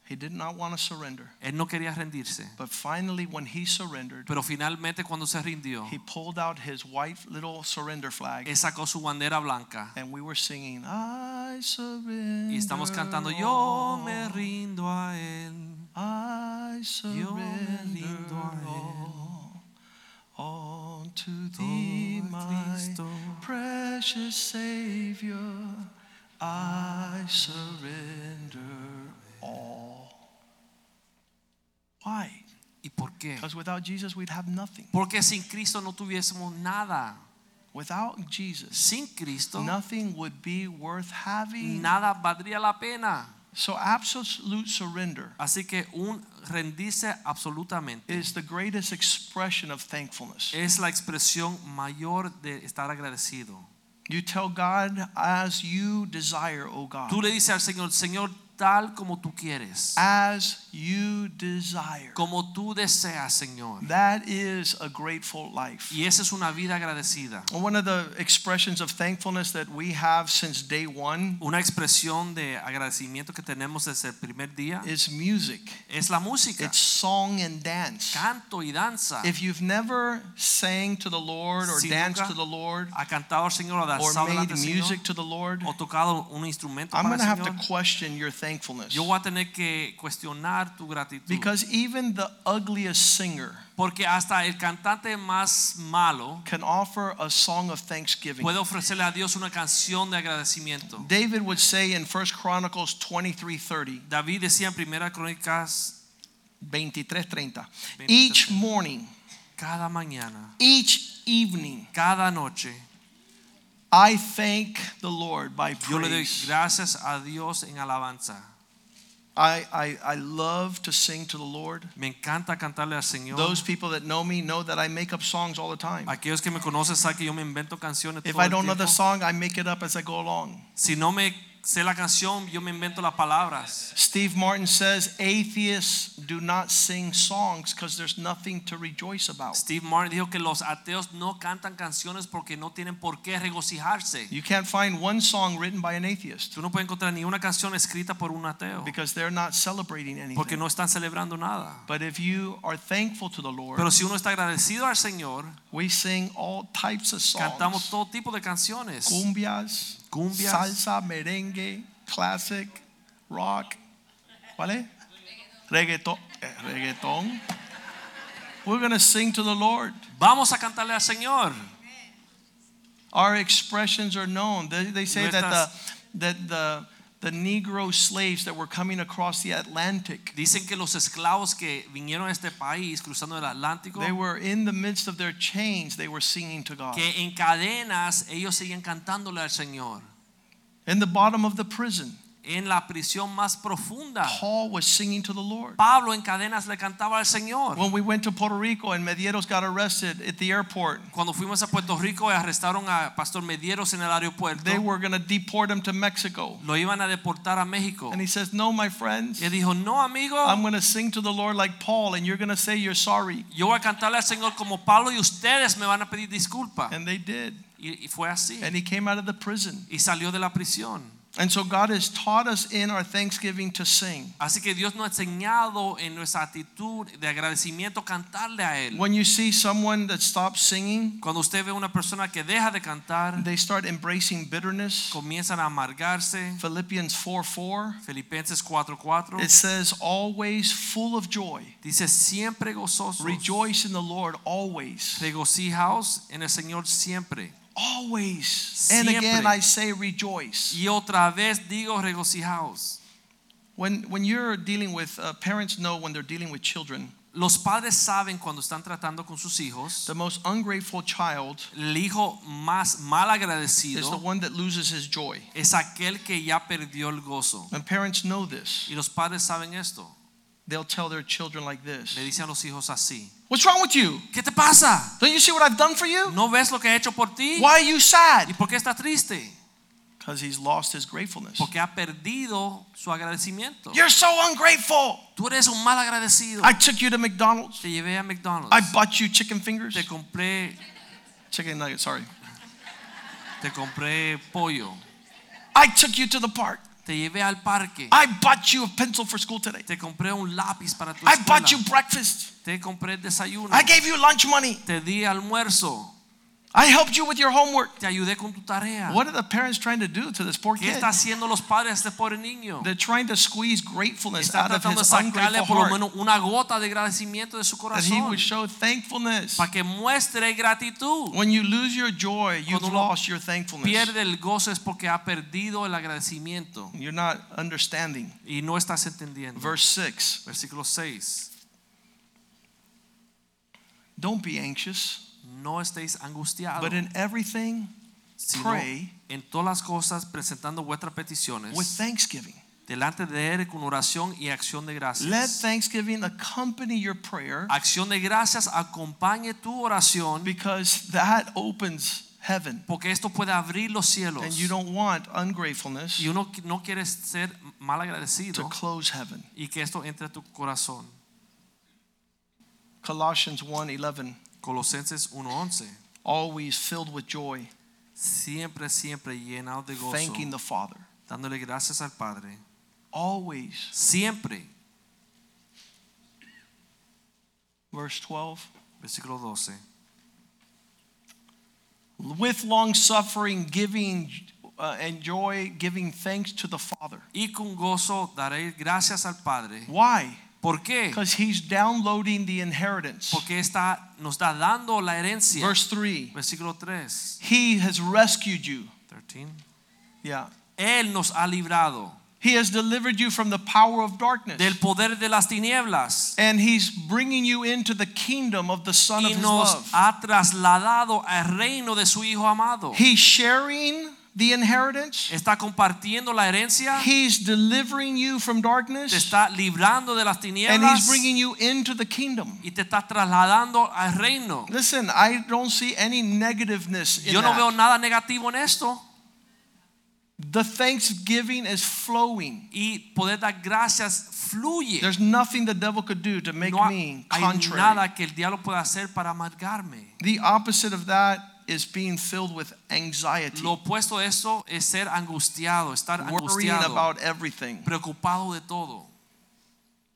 He did not want to surrender, él no quería rendirse. but finally, when he surrendered, Pero finalmente cuando se rindió, he pulled out his white little surrender flag, él sacó su bandera blanca. and we were singing, "I surrender." Y estamos cantando, yo me rindo a él. I Yo me rindo a él. all, to thee, my Cristo. precious Savior. I surrender all. Why? ¿Y por qué? Because without Jesus, we'd have nothing. Porque sin Cristo no tuviésemos nada. Without Jesus, Sin Cristo, nothing would be worth having. nada valdría la pena. So, absolute surrender Así que un rendirse absolutamente is the greatest expression of thankfulness. es la expresión mayor de estar agradecido. You tell God as you desire, O God. Tú le dices al Señor, Señor, tal como tú quieres, As you desire. como tú deseas, Señor. That is a grateful life. Y esa es una vida agradecida. One of the expressions of thankfulness that we have since day one Una expresión de agradecimiento que tenemos desde el primer día is music. es la música, It's song and dance. canto y danza. If you've never sang to the Lord or Si danced to the Lord Ha cantado al Señor o or made Señor music to the Lord, o tocado un instrumento I'm going to have to question your thankfulness. Yo voy a tener que cuestionar tu gratitud. Because even the ugliest singer Porque hasta el cantante más malo can offer a song of thanksgiving. puede ofrecerle a Dios una canción de agradecimiento. David would say in 1 Chronicles 23:30, David decía en Primera Crónicas 23:30, each morning, cada mañana, each evening, cada noche, I thank the Lord by yo le doy praise. gracias a Dios en alabanza. I, I, I love to sing to the Lord. Me encanta cantarle al Señor. Those people that know me know that I make up songs all the time. Aquellos que me conocen saben que yo me invento canciones If I don't know the song, I make it up as I go along. Si no me sé la canción, yo me invento las palabras. Steve Martin says atheists do not sing songs because there's nothing to rejoice about. Steve Martin dijo que los ateos no cantan canciones porque no tienen por qué regocijarse. You can't find one song written by an atheist Tú no puedes encontrar ni una canción escrita por un ateo because they're not celebrating anything. porque no están celebrando nada. But if you are thankful to the Lord, Pero si uno está agradecido al Señor, we sing all types of songs. cantamos todo tipo de canciones. Cumbias, Cumbias. salsa, merengue, classic, rock. ¿Cuál es? Reggaeton. eh, Reggaeton. We're going to sing to the Lord. Vamos a cantarle al Señor. Our expressions are known. They, they say that the, that the, the Negro slaves that were coming across the Atlantic, Dicen que los esclavos que vinieron a este país cruzando el Atlántico, they were in the midst of their chains, they were singing to God. que en cadenas ellos siguen cantándole al Señor. In the bottom of the prison, En la prisión más profunda, Paul was singing to the Lord. Pablo en cadenas le cantaba al Señor. When we went to Puerto Rico and Medeiros got arrested at the airport, Cuando fuimos a Puerto Rico y arrestaron a Pastor Medieros en el aeropuerto, they were going to deport him to Mexico. lo iban a deportar a México. And he says, No, my friends, Y dijo, no amigo, I'm going to sing to the Lord like Paul, and you're going to say you're sorry. yo voy a cantarle al Señor como Pablo y ustedes me van a pedir disculpa. And they did. Y, y fue así. And he came out of the prison. Y salió de la prisión. And so God has taught us in our thanksgiving to sing. Así que Dios nos ha enseñado en nuestra actitud de agradecimiento cantarle a Él. When you see someone that stops singing, Cuando usted ve una persona que deja de cantar, they start embracing bitterness. comienzan a amargarse. Philippians 4 4. Filipenses 4:4 It says, always full of joy. dice siempre gozosos. Rejoice in the Lord always. Regocijaos en el Señor siempre. Always. And again, I say rejoice. Y otra vez digo regocijaos. When, when you're dealing with, uh, parents know when they're dealing with children, Los padres saben cuando están tratando con sus hijos, the most ungrateful child el hijo más mal agradecido is the one that loses his joy. es aquel que ya perdió el gozo. And parents know this. Y los padres saben esto. They'll tell their children like this. Le dicen a los hijos así. What's wrong with you? ¿Qué te pasa? Don't you see what I've done for you? ¿No ves lo que he hecho por ti? Why are you sad? ¿Y por qué está triste? Because he's lost his gratefulness. Porque ha perdido su agradecimiento. You're so ungrateful. Tú eres un mal agradecido. I took you to McDonald's. Te llevé a McDonald's. I bought you chicken fingers. Te compré, Chicken nuggets, sorry. te compré pollo. I took you to the park. Te llevé al parque. I bought you a pencil for school today. Te compré un lápiz para tu I escuela. bought you breakfast. Te compré desayuno. I gave you lunch money. Te di almuerzo. I helped you with your homework. Te ayudé con tu tarea. What are the parents trying to do to this poor kid? ¿Qué está haciendo los padres de este pobre niño? They're trying to squeeze gratefulness out of his sacarle ungrateful por lo heart menos una gota de agradecimiento de su that he corazón would show thankfulness. para que muestre gratitud. When you lose your joy, you've Cuando uno lost your thankfulness. Pierde el gozo es porque ha perdido el agradecimiento You're not understanding. y no estás entendiendo. Verse 6 Versículo 6. Don't be anxious, No estéis angustiados, but in everything, pray en todas las cosas presentando vuestras peticiones with thanksgiving. delante de Él con oración y acción de gracias. Let thanksgiving accompany your prayer Acción de gracias acompañe tu oración because that opens heaven. porque esto puede abrir los cielos. And you don't want ungratefulness Y uno no quiere ser mal agradecido. to close heaven. y que esto entre a tu corazón. Colossians 1:11 Colosenses 1:11. always filled with joy, Siempre, siempre llenado de gozo, thanking the Father. dándole gracias al Padre. Always. Siempre. Verse 12. Versículo 12. With long suffering, giving uh, and joy, giving thanks to the Father. Y con gozo daré gracias al Padre. Why? ¿Por qué? Because He's downloading the inheritance. Porque está, nos está dando la herencia. Verse 3 Versículo 3. He has rescued you. 13. Yeah. Él nos ha librado He has delivered you from the power of darkness. del poder de las tinieblas And He's bringing you into the kingdom of the Son of y His love. ha trasladado al reino de su Hijo amado. He's sharing the inheritance. Está compartiendo la herencia, He's delivering you from darkness. te está librando de las tinieblas. And He's bringing you into the kingdom. y te está trasladando al reino. Listen, I don't see any negativeness in Yo no veo that. nada negativo en esto The thanksgiving is flowing. y poder dar gracias fluye. There's nothing the devil could do to make No me hay nada que el diablo pueda hacer para amargarme. The opposite of that is being filled with anxiety, Lo opuesto a eso es ser angustiado, estar worrying angustiado, about everything. preocupado de todo.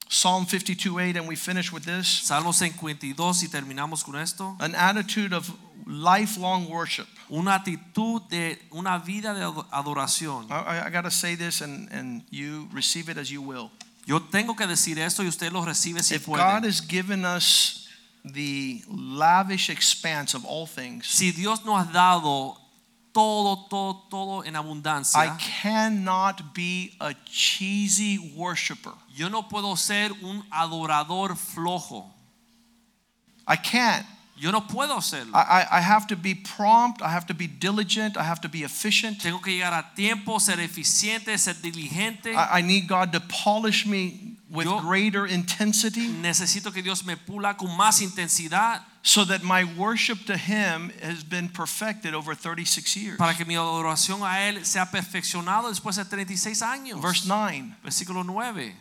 Psalm 52:8 and we finish with this Salmo 52 y terminamos con esto. an attitude of lifelong worship. Una actitud de una vida de adoración. I, I got to say this, and, and you receive it as you will. Yo tengo que decir esto y usted lo recibe si If puede. God has given us the lavish expanse of all things, si Dios nos ha dado todo, todo, todo en abundancia, I cannot be a cheesy worshiper. yo no puedo ser un adorador flojo. I can't. Yo no puedo serlo. I, I, I have to be prompt. I have to be diligent. I have to be efficient. Tengo que llegar a tiempo, ser eficiente, ser diligente. I, I need God to polish me with Yo- greater intensity Necesito que Dios me pula con más intensidad so that my worship to Him has been perfected over 36 years. para que mi adoración a Él sea perfeccionado después de 36 años. Verse 9 Versículo 9.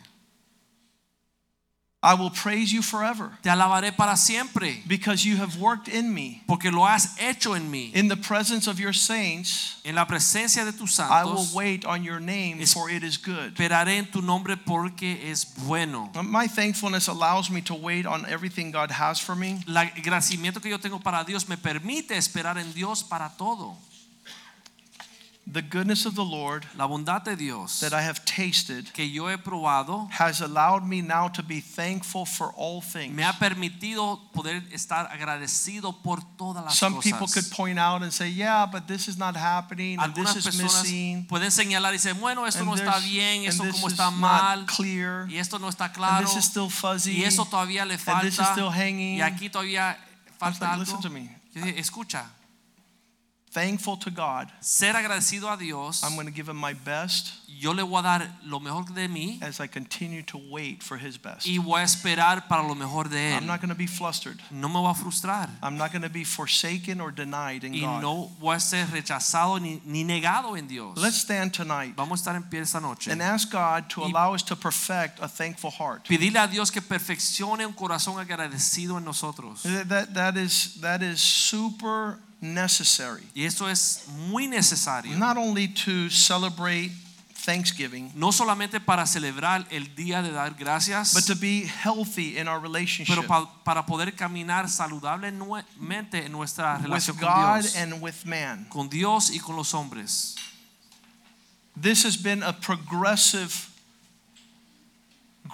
I will praise you forever Te alabaré para siempre because you have worked in me. porque lo has hecho en mí. In the presence of your saints, En la presencia de tus santos. I will wait on your name, for it is good. esperaré en tu nombre porque es bueno. My thankfulness allows me to wait on everything God has for me. El agradecimiento que yo tengo para Dios me permite esperar en Dios para todo. The goodness of the Lord La bondad de Dios that I have tasted que yo he probado has allowed me now to be thankful for all things. me ha permitido poder estar agradecido por todas las Some people could point out and say, Yeah, but this is not happening, and Algunas this is missing, pueden señalar y decir, bueno, esto and no está bien, esto this como is está not mal, clear, y esto no está and this is still fuzzy. y eso todavía le and this is still hanging. y aquí todavía falta like, algo. Listen to me. Escucha, Thankful to God, ser agradecido a Dios, I'm going to give Him my best yo le voy a dar lo mejor de mí as I continue to wait for His best. y voy a esperar para lo mejor de I'm not going to be flustered. No me voy a frustrar I'm not going to be forsaken or denied in y God. no voy a ser rechazado ni, ni negado en Dios. Let's stand tonight Vamos a estar en pie esta noche. and ask God to Y- allow us to perfect a thankful heart. Pedirle a Dios que perfeccione un corazón agradecido en nosotros. That, that, that is, that is super necessary. Y esto es muy necesario. Not only to celebrate Thanksgiving, No solamente para celebrar el día de dar gracias, but to be healthy in our relationship pero pa- para poder caminar saludablemente en nuestra with relación con God Dios. and with man. Con Dios y con los hombres. This has been a progressive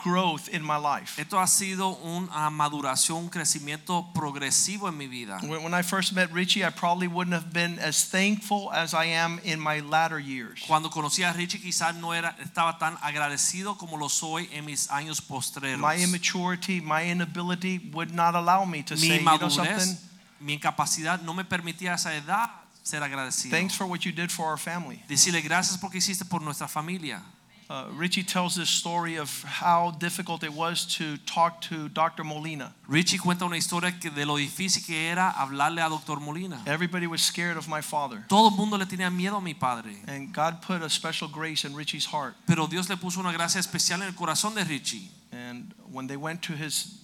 growth in my life. Esto ha sido una ah, maduración, un crecimiento progresivo en mi vida. When I first met Richie, I probably wouldn't have been as thankful as I am in my latter years. Cuando conocí a Richie quizás no era, estaba tan agradecido como lo soy en mis años postreros. My immaturity, my inability would not allow me to mi say, you know something? madurez, mi incapacidad no me permitía a esa edad ser agradecido. Thanks for what you did for our family. Decirle gracias porque hiciste por nuestra familia. Uh, Richie tells this story of how difficult it was to talk to Dr. Molina. Richie cuenta una historia que de lo difícil que era hablarle a Dr. Molina. Everybody was scared of my father. Todo el mundo le tenía miedo a mi padre, And God put a special grace in Richie's heart. pero Dios le puso una gracia especial en el corazón de Richie. And when they went to his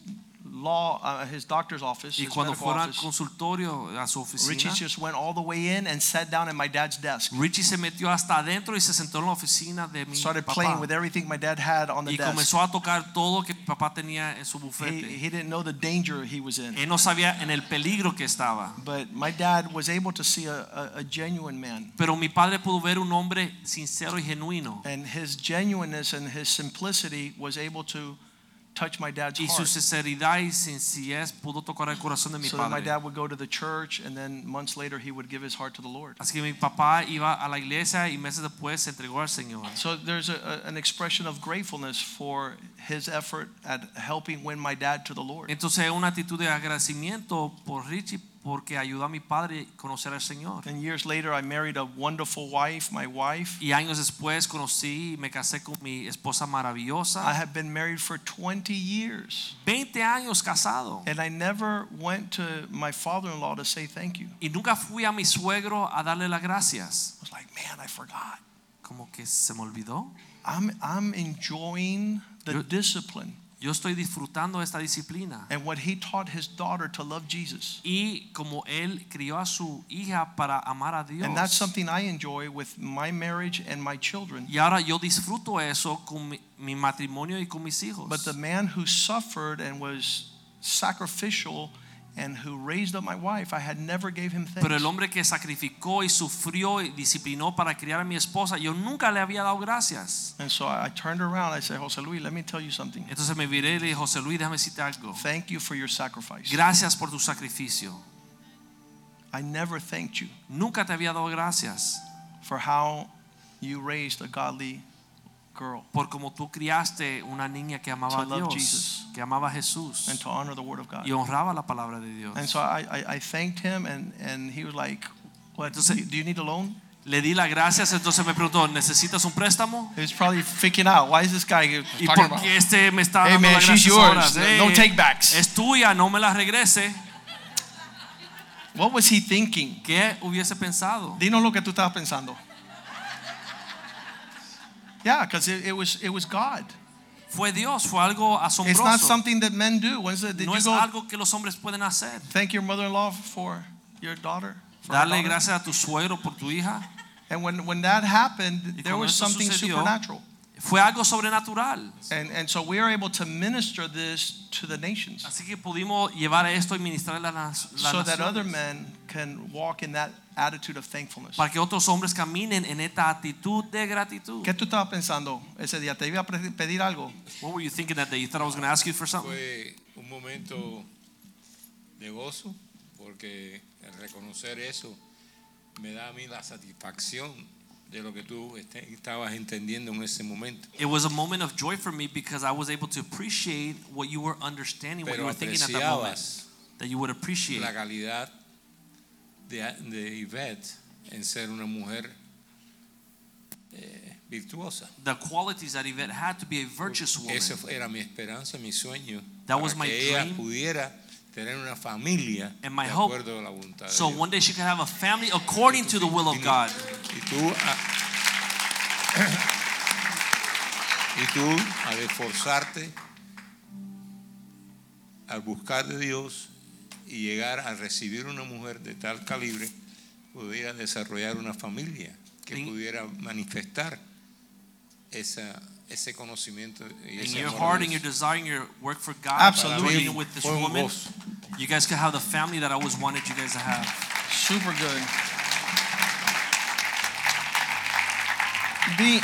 law, uh, his doctor's office, Y his cuando medical fueron al office, consultorio, a su Richie oficina, just went all the way in and sat down at my dad's desk. Richie se metió hasta adentro y se sentó en la oficina de mi Started papá. playing with everything my dad had on the Y desk. comenzó a tocar todo que mi papá tenía en su He, bufete. he didn't know the danger he was in. Él no sabía en el peligro que estaba. But my dad was able to see a, a, a genuine man. Pero mi padre pudo ver un hombre sincero y genuino. And his genuineness and his simplicity was able to touch my dad's Y su heart. sinceridad y sencillez pudo tocar el corazón de mi So that my dad would go to the church and then months later he would give his heart to the Lord. Así que mi papá iba a la iglesia y meses después se entregó al Señor. So there's a, a- an expression of gratefulness for his effort at helping win my dad to the Lord. Entonces una actitud de agradecimiento por Richie porque ayudó a mi padre a conocer al Señor. And years later I married a wonderful wife, my wife. Y años después conocí y me casé con mi esposa maravillosa. I have been married for 20 years. 20 años casado. And I never went to my father-in-law to say thank you. Y nunca fui a mi suegro a darle las gracias. I was like, man, I forgot. Como que se me olvidó. I'm, I'm enjoying the Yo- discipline Yo estoy disfrutando esta disciplina. and what he taught his daughter to love Jesus. Y como él crió a su hija para amar a Dios. And that's something I enjoy with my marriage and my children. Y ahora yo disfruto eso con mi, mi matrimonio y con mis hijos. But the man who suffered and was sacrificial and who raised up my wife, I had never gave him thanks. Pero el hombre que sacrificó y sufrió y disciplinó para criar a mi esposa, yo nunca le había dado gracias. And so I turned around. I said, Jose Luis, let me tell you something. Entonces me viré y le dije, José Luis, déjame decirte algo. Thank you for your sacrifice. Gracias por tu sacrificio. I never thanked you Nunca te había dado gracias for how you raised a godly girl por como tú criaste una niña que amaba a Dios, Jesus. que amaba a Jesús and to honor the word of God. y honraba la palabra de Dios. And so I, I, I thanked him, and, and he was like, What, Entonces- you, do you need a loan? Le di las gracias, entonces me preguntó, ¿necesitas un préstamo? He was probably freaking out. Why is this guy ¿Y talking por about? qué este me está Hey, dando man, las she's gracias yours. No Eh, takebacks. Es tuya, no me la regrese. What was he thinking? ¿Qué hubiese pensado? Dinos lo que tú estabas pensando. Yeah, because it, it was it was God. Fue Dios, fue algo asombroso. It's not something that men do. When's did No you es go algo que los hombres pueden hacer. thank your mother-in-law for your daughter? for Darle daughter? gracias a tu suegro por tu hija. And when, when that happened, there was something sucedió, supernatural. Fue algo sobrenatural. And, and so we are able to minister this to the nations Así que pudimos llevar esto y ministrar a las, las so that other men can walk in that attitude of thankfulness. Para que otros hombres caminen en esta actitud de gratitud. ¿Qué tú estabas pensando ese día? ¿Te iba a pedir algo? What were you thinking that day? You thought I was going to ask you for something? Fue un momento de gozo porque el reconocer eso me da a mí la satisfacción de lo que tú estabas entendiendo en ese momento. It was a moment of joy for me because I was able to appreciate what you were understanding, what you were thinking at that moment. That you would appreciate. la calidad de, de Yvette en ser una mujer eh, virtuosa. The qualities that Yvette had to be a virtuous woman. Esa era mi esperanza, mi sueño. That was my que ella dream. pudiera tener una familia And my de hope. acuerdo a la voluntad de So Dios. one day she could have a family according to the will of God. Y tú, a, y tú, al esforzarte, al buscar de Dios y llegar a recibir una mujer de tal calibre, pudiera desarrollar una familia que In- pudiera manifestar esa, ese conocimiento y In ese your amor a heart and Dios. your desire and your work for God, Absolutely. by being with this woman, gozo. you guys could have the family that I always wanted you guys to have. Super good. Be,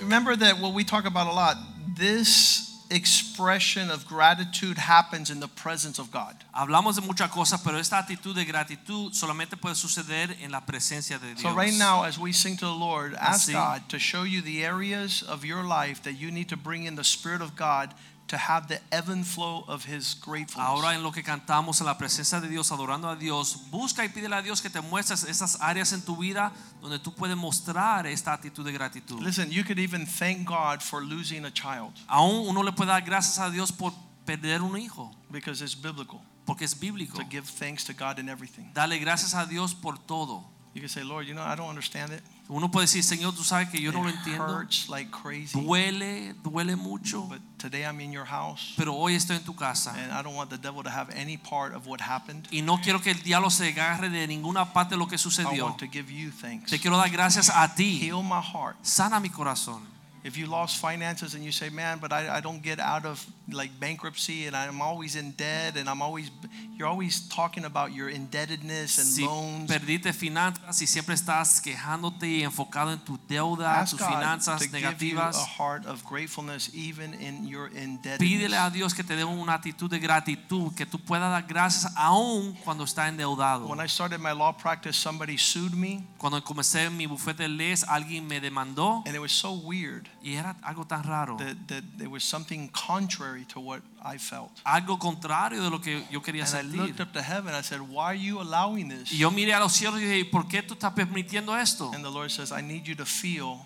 remember that what we talk about a lot, this expression of gratitude happens in the presence of God. Hablamos de muchas cosas, pero esta actitud de gratitud solamente puede suceder en la presencia de Dios. So right now, as we sing to the Lord, ask Así. God to show you the areas of your life that you need to bring in the Spirit of God to have the ebb and flow of His gratefulness. Ahora en lo que cantamos en la presencia de Dios, adorando a Dios, busca y pídele a Dios que te muestres esas áreas en tu vida donde tú puedes mostrar esta actitud de gratitud. Listen, you could even thank God for losing a child Aún uno le puede dar gracias a Dios por perder un hijo, because it's biblical porque es bíblico. to give thanks to God in everything. Dale gracias a Dios por todo. You can say, Lord, you know, I don't understand it. Uno puede decir, Señor, tú sabes que yo no lo It entiendo. hurts like crazy. Duele, duele mucho. But today I'm in your house, Pero hoy estoy en tu casa. and I don't want the devil to have any part of what happened. Y no quiero que el diablo se agarre de ninguna parte de lo que I sucedió. want to give you thanks. Te quiero dar gracias a ti. Heal my heart. Sana mi corazón. If you lost finances and you say, man, but I, I don't get out of like bankruptcy and I'm always in debt and I'm always, you're always talking about your indebtedness and Si loans. perdiste finanzas y siempre estás quejándote y enfocado en tu deuda, Ask tus God finanzas to give you negativas, a heart of gratefulness even in your indebtedness. pídele a. Dios que te dé una actitud de gratitud, que tú puedas dar gracias aún cuando estás endeudado. When I started my law practice, somebody sued me Cuando comencé mi bufete de leyes, alguien me demandó and it was so weird y era algo tan raro. that, that there was something contrary to what I felt. Algo contrario de lo que yo quería And I looked up to heaven. I said, Why are you allowing this? Y yo miré a los cielos y dije, ¿por qué tú estás permitiendo esto? And the Lord says, I need you to feel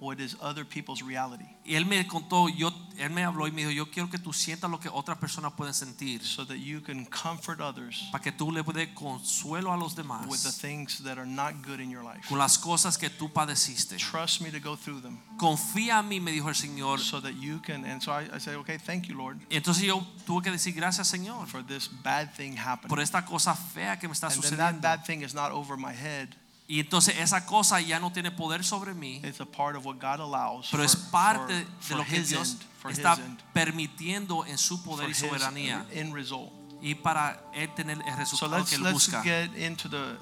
what is other people's reality Y él me contó, yo, él me habló y me dijo, yo quiero que tú sientas lo que otras personas pueden sentir, so that you can comfort others para que tú le puedas consuelo a los demás with the things that are not good in your life. con las cosas que tú padeciste. Trust me to go through them Confía en mí, me dijo el Señor. so that you can. And so I, I said, Okay, thank you, Lord, entonces yo tuve que decir gracias, Señor, for this bad thing happening. por esta cosa fea que me está And then that sucediendo. bad thing is not over my head, Y entonces esa cosa ya no tiene poder sobre mí, It's a part of what God allows pero es for- parte for- de lo que his Dios end, está end, permitiendo en su poder y soberanía y para él tener el resultado let's que él busca. get into the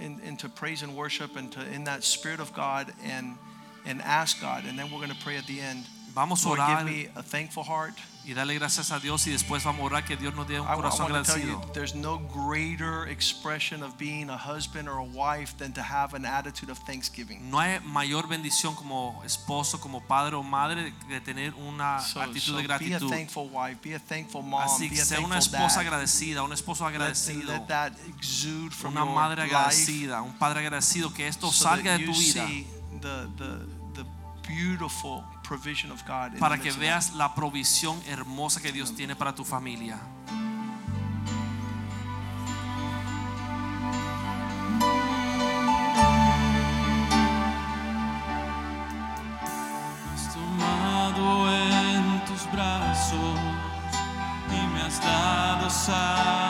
in, into praise and worship and to in that spirit of God and and ask God and then we're going to pray at the end. Vamos a orar me a thankful heart. y darle gracias a Dios y después vamos a orar que Dios nos dé un corazón agradecido. there's no greater expression of being a husband or a wife than to have an attitude of thanksgiving. No hay mayor bendición como esposo, como padre o madre de tener una actitud de be a gratitud. thankful wife, be a thankful mom, Así que a sea una thankful esposa agradecida, un esposo agradecido, let that exude from una madre agradecida, un padre agradecido, que esto salga de tu vida the beautiful provision of God in para que veas la provisión hermosa que Dios tiene para tu familia. has tomado en tus brazos y me has dado salvación.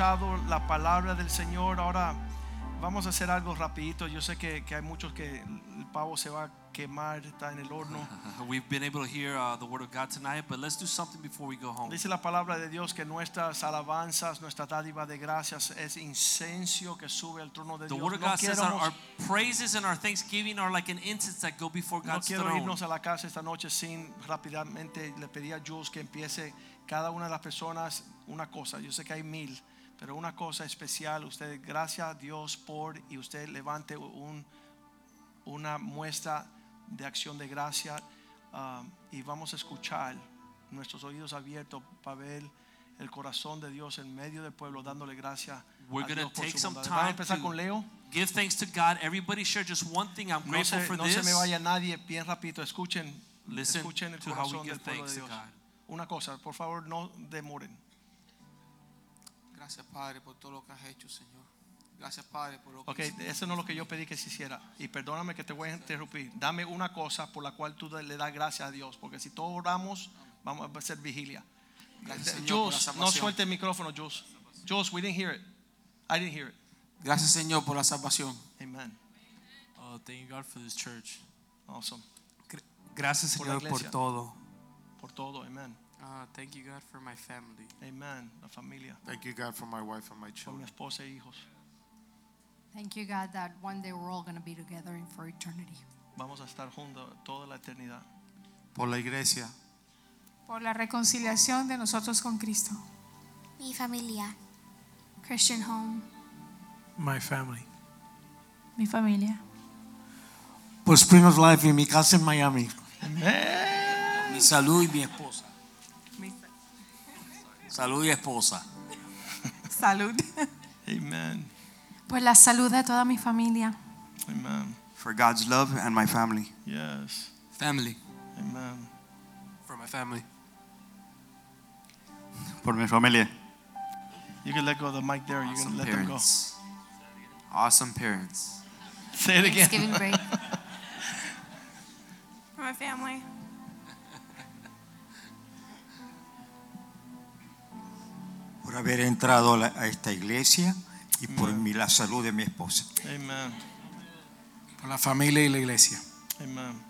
Escuchado la palabra del Señor. Ahora vamos a hacer algo rapidito. Yo sé que, que hay muchos que el pavo se va a quemar, está en el horno. We've been able to hear uh, the word of God tonight, but let's do something before we go home. Dice la palabra de Dios que nuestras alabanzas, nuestra dádiva de gracias es incenso que sube al trono de The Dios. word of No God says our, our praises and our thanksgiving are like an incense that go before No God's quiero irnos a la casa esta noche sin rápidamente le pedí a Jules que empiece cada una de las personas una cosa. Yo sé que hay mil, pero una cosa especial. Usted, gracias a Dios por y usted levante un, una muestra de acción de gracia um, y vamos a escuchar nuestros oídos abiertos para ver el corazón de Dios en medio del pueblo dándole gracias. We're going to take some bondad. Vamos a time empezar to con Leo. give thanks to God. Everybody share just one thing. I'm No grateful se, for no this. se me vaya nadie, bien rapidito, escuchen, Listen escuchen el to how we corazón give del pueblo thanks de to Dios. God. Una cosa, por favor, no demoren. Gracias, Padre, por todo lo que has hecho, Señor. Gracias, Padre, por lo que Ok, hiciste. eso no es lo que yo pedí que se hiciera. Y perdóname que te voy a interrumpir. Dame una cosa por la cual tú le das gracias a Dios. Porque si todos oramos, vamos a hacer vigilia. Gracias, Señor, por la Jules, no suelte el micrófono, Jules. Jules, we didn't hear it. I didn't hear it. Gracias, Señor, por la salvación. Amen. Oh, thank you God for this church. Awesome. Gracias Por Señor por iglesia. todo. Por todo, amen. Uh, thank you God for my family. Amen. La familia. Thank you, God, for my wife and my Por mi children. esposa e hijos. Thank you, God, that one day we're all going to be together and for eternity. Vamos a estar juntos toda la eternidad. Por la iglesia, por la reconciliación de nosotros con Cristo. Mi familia. Christian home, My family. mi familia. Por Spring of Life y mi casa en Miami. Mi salud y mi esposa. Salud y esposa. Salud. Amen. Por la salud de toda mi familia. Amen. For God's love and my family. Yes. Family. Amen. For my family. Por mi familia. You can let go of the mic there. You can Awesome let them go. Awesome parents. Say it again. Thanksgiving break. For my family. Por haber entrado a, esta iglesia y por mi, la salud de mi esposa. Amen. Por la familia y la iglesia. Amen.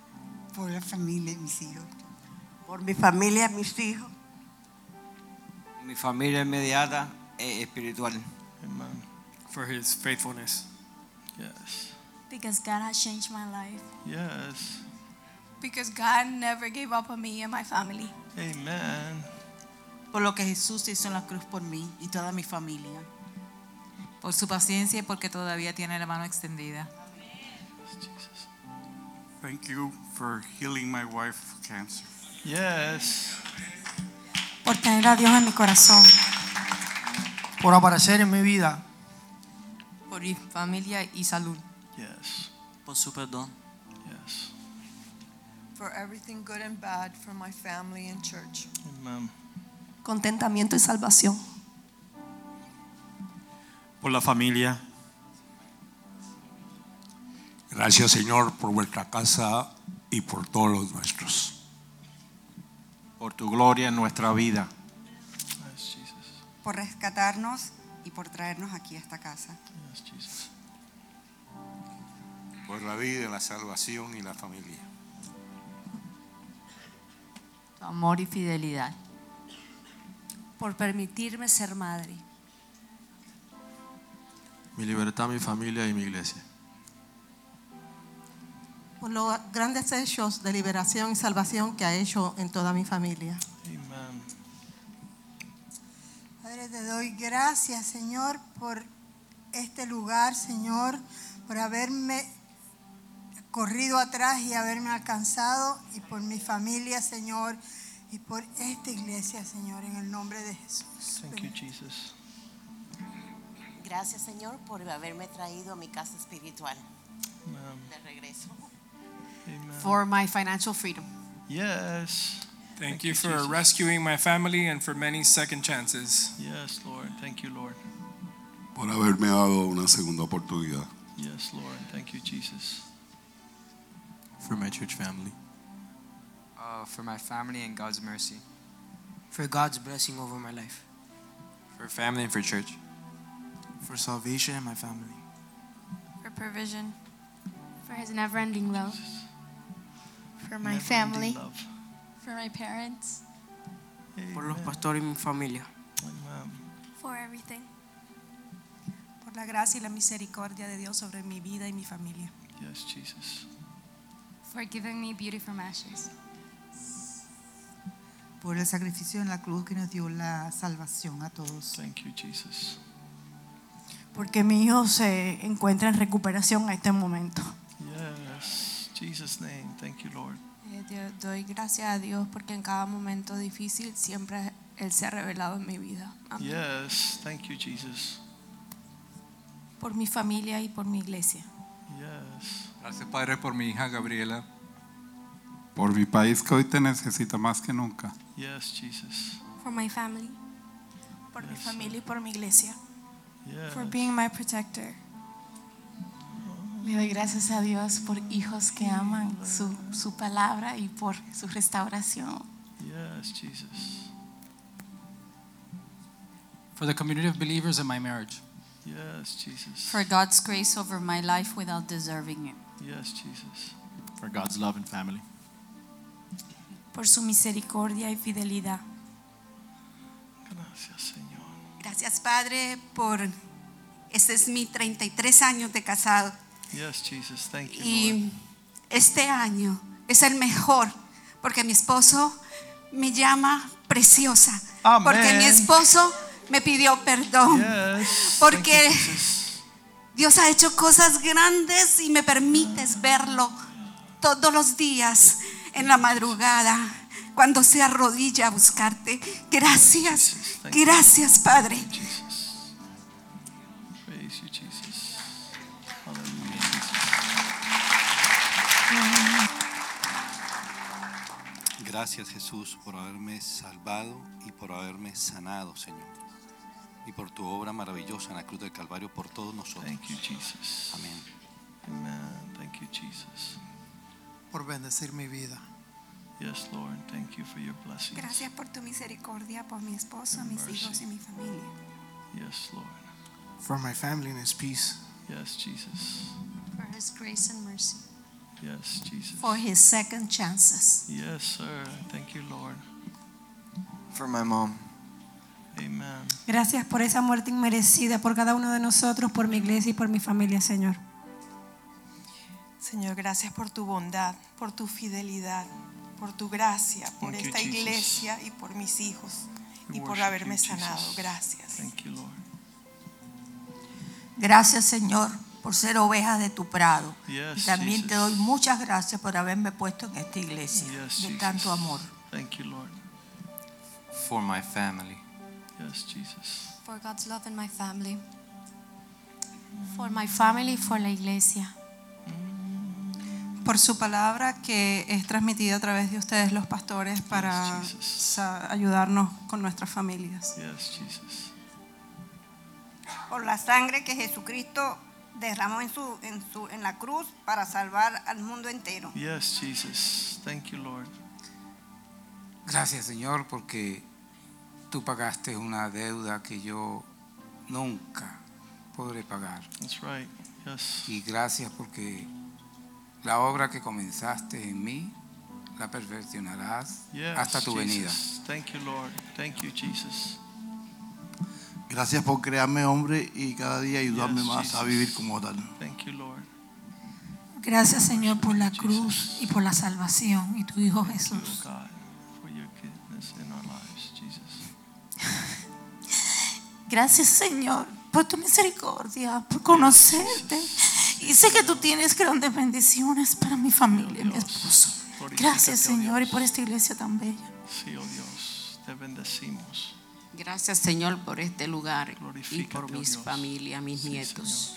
Por la familia y mis hijos. Por mi familia, mis hijos. Mi familia inmediata e espiritual. Amen. For his faithfulness. Yes. Because God has changed my life. Yes. Because God never gave up on me and my family. Amen. Por lo que Jesús hizo en la cruz por mí y toda mi familia. Por su paciencia y porque todavía tiene la mano extendida. thank you for healing my wife of cancer. Yes. Por tener a Dios en mi corazón. Por aparecer en mi vida. Por mi familia y salud. Yes. Por su perdón. Yes. For everything good and bad for my family and church. Amen. Contentamiento y salvación. Por la familia. Gracias Señor por vuestra casa y por todos los nuestros. Por tu gloria en nuestra vida. Por rescatarnos y por traernos aquí a esta casa. Por la vida, la salvación y la familia. Tu amor y fidelidad. Por permitirme ser madre. Mi libertad, mi familia y mi iglesia. Por los grandes hechos de liberación y salvación que ha hecho en toda mi familia. Amen. Padre, te doy gracias, Señor, por este lugar, Señor, por haberme corrido atrás y haberme alcanzado, y por mi familia, Señor, y por esta iglesia, Señor, en el nombre de Jesús. Thank you, Jesus. Gracias Señor por haberme traído a mi casa espiritual Amen. de regreso. for my financial freedom. Yes. Thank, Thank you you, for Jesus. rescuing my family and for many second chances. Yes, Lord. Thank you, Lord. por haberme dado una segunda oportunidad. Yes, Lord. Thank you, Jesus. For my church family. Uh, for my family and God's mercy. For God's blessing over my life. For family and for church. For salvation in my family. for provision, for his never ending love, for my Never-ending family, love. for my parents, Por los pastores y mi familia. for everything. Por la gracia y la misericordia de Dios sobre mi vida y mi familia. Yes, Jesus. For giving me beauty from ashes. Por el sacrificio en la cruz que nos dio la salvación a todos. Thank you, Jesus. Porque mi hijo se encuentra en recuperación a este momento. Yes. Jesus' name. Thank you, Lord. Eh, Doy gracias a Dios porque en cada momento difícil siempre Él se ha revelado en mi vida. Amén. Yes. Thank you, Jesus. Por mi familia y por mi iglesia. Yes. Gracias, Padre, por mi hija Gabriela. Por mi país que hoy te necesita más que nunca. Yes, Jesus. For my family, Por mi familia y por mi iglesia. Yes. for being my protector. Le doy gracias a Dios por hijos que aman su, su palabra y por su restauración. Yes, Jesus. For the community of believers in my marriage. Yes, Jesus. For God's grace over my life without deserving it. Yes, Jesus. For God's love and family. Por su misericordia y fidelidad. Gracias, Señor. Gracias, Padre, por este es mi 33 años de casado Yes, Jesus. Thank you, Lord. y este año es el mejor porque mi esposo me llama preciosa Amén. porque mi esposo me pidió perdón Yes. porque you. Dios ha hecho cosas grandes y me permites verlo todos los días en la madrugada cuando se arrodilla a buscarte. Gracias, gracias Padre. Gracias Jesús por haberme salvado y por haberme sanado, Señor. Y por tu obra maravillosa en la cruz del Calvario por todos nosotros. Thank you, Jesus. Amén. Amen. Thank you, Jesus. Por bendecir mi vida. Yes, Lord. Thank you for your blessings. Gracias por tu misericordia, por mi esposo, mis hijos y mi familia. Yes, Lord. For my family and his peace. Yes, Jesus. For his grace and mercy. Yes, Jesus. For his second chances. Yes, sir. Thank you, Lord. For my mom. Amen. Gracias por esa muerte inmerecida, por cada uno de nosotros, por mi iglesia y por mi familia, Señor. Señor, gracias por tu bondad, por tu fidelidad, por tu gracia, por Thank esta iglesia y por mis hijos We y por haberme you, sanado. Gracias. Thank you, Lord. Gracias, Señor, por ser oveja de tu prado. Yes, y también te doy muchas gracias por haberme puesto en esta iglesia Yes, de Jesus. tanto amor. Thank you, Lord. For my family. Yes, Jesus. For God's love in my family. For my family, for la iglesia. Por su palabra que es transmitida a través de ustedes los pastores para ayudarnos con nuestras familias. Yes, Jesus. Por la sangre que Jesucristo derramó en, su, en, su, en la cruz para salvar al mundo entero. Yes, Jesus. Thank you, Lord. Gracias Señor porque tú pagaste una deuda que yo nunca podré pagar. That's right. Yes. Y gracias porque la obra que comenzaste en mí la perfeccionarás Yes, hasta tu venida. Thank you, Lord. Thank you, Jesus. Gracias por crearme hombre y cada día ayudarme Yes, más a vivir como tal. Thank you, Lord. Gracias, Señor, por la cruz y por la salvación y tu Hijo Jesús. Gracias, Señor, por tu misericordia, por conocerte. Y sé que tú tienes grandes bendiciones para mi familia mi esposo. Gracias, Señor, y por esta iglesia tan bella. Sí, oh Dios, te bendecimos. Gracias, Señor, por este lugar y por mis familias, mis nietos.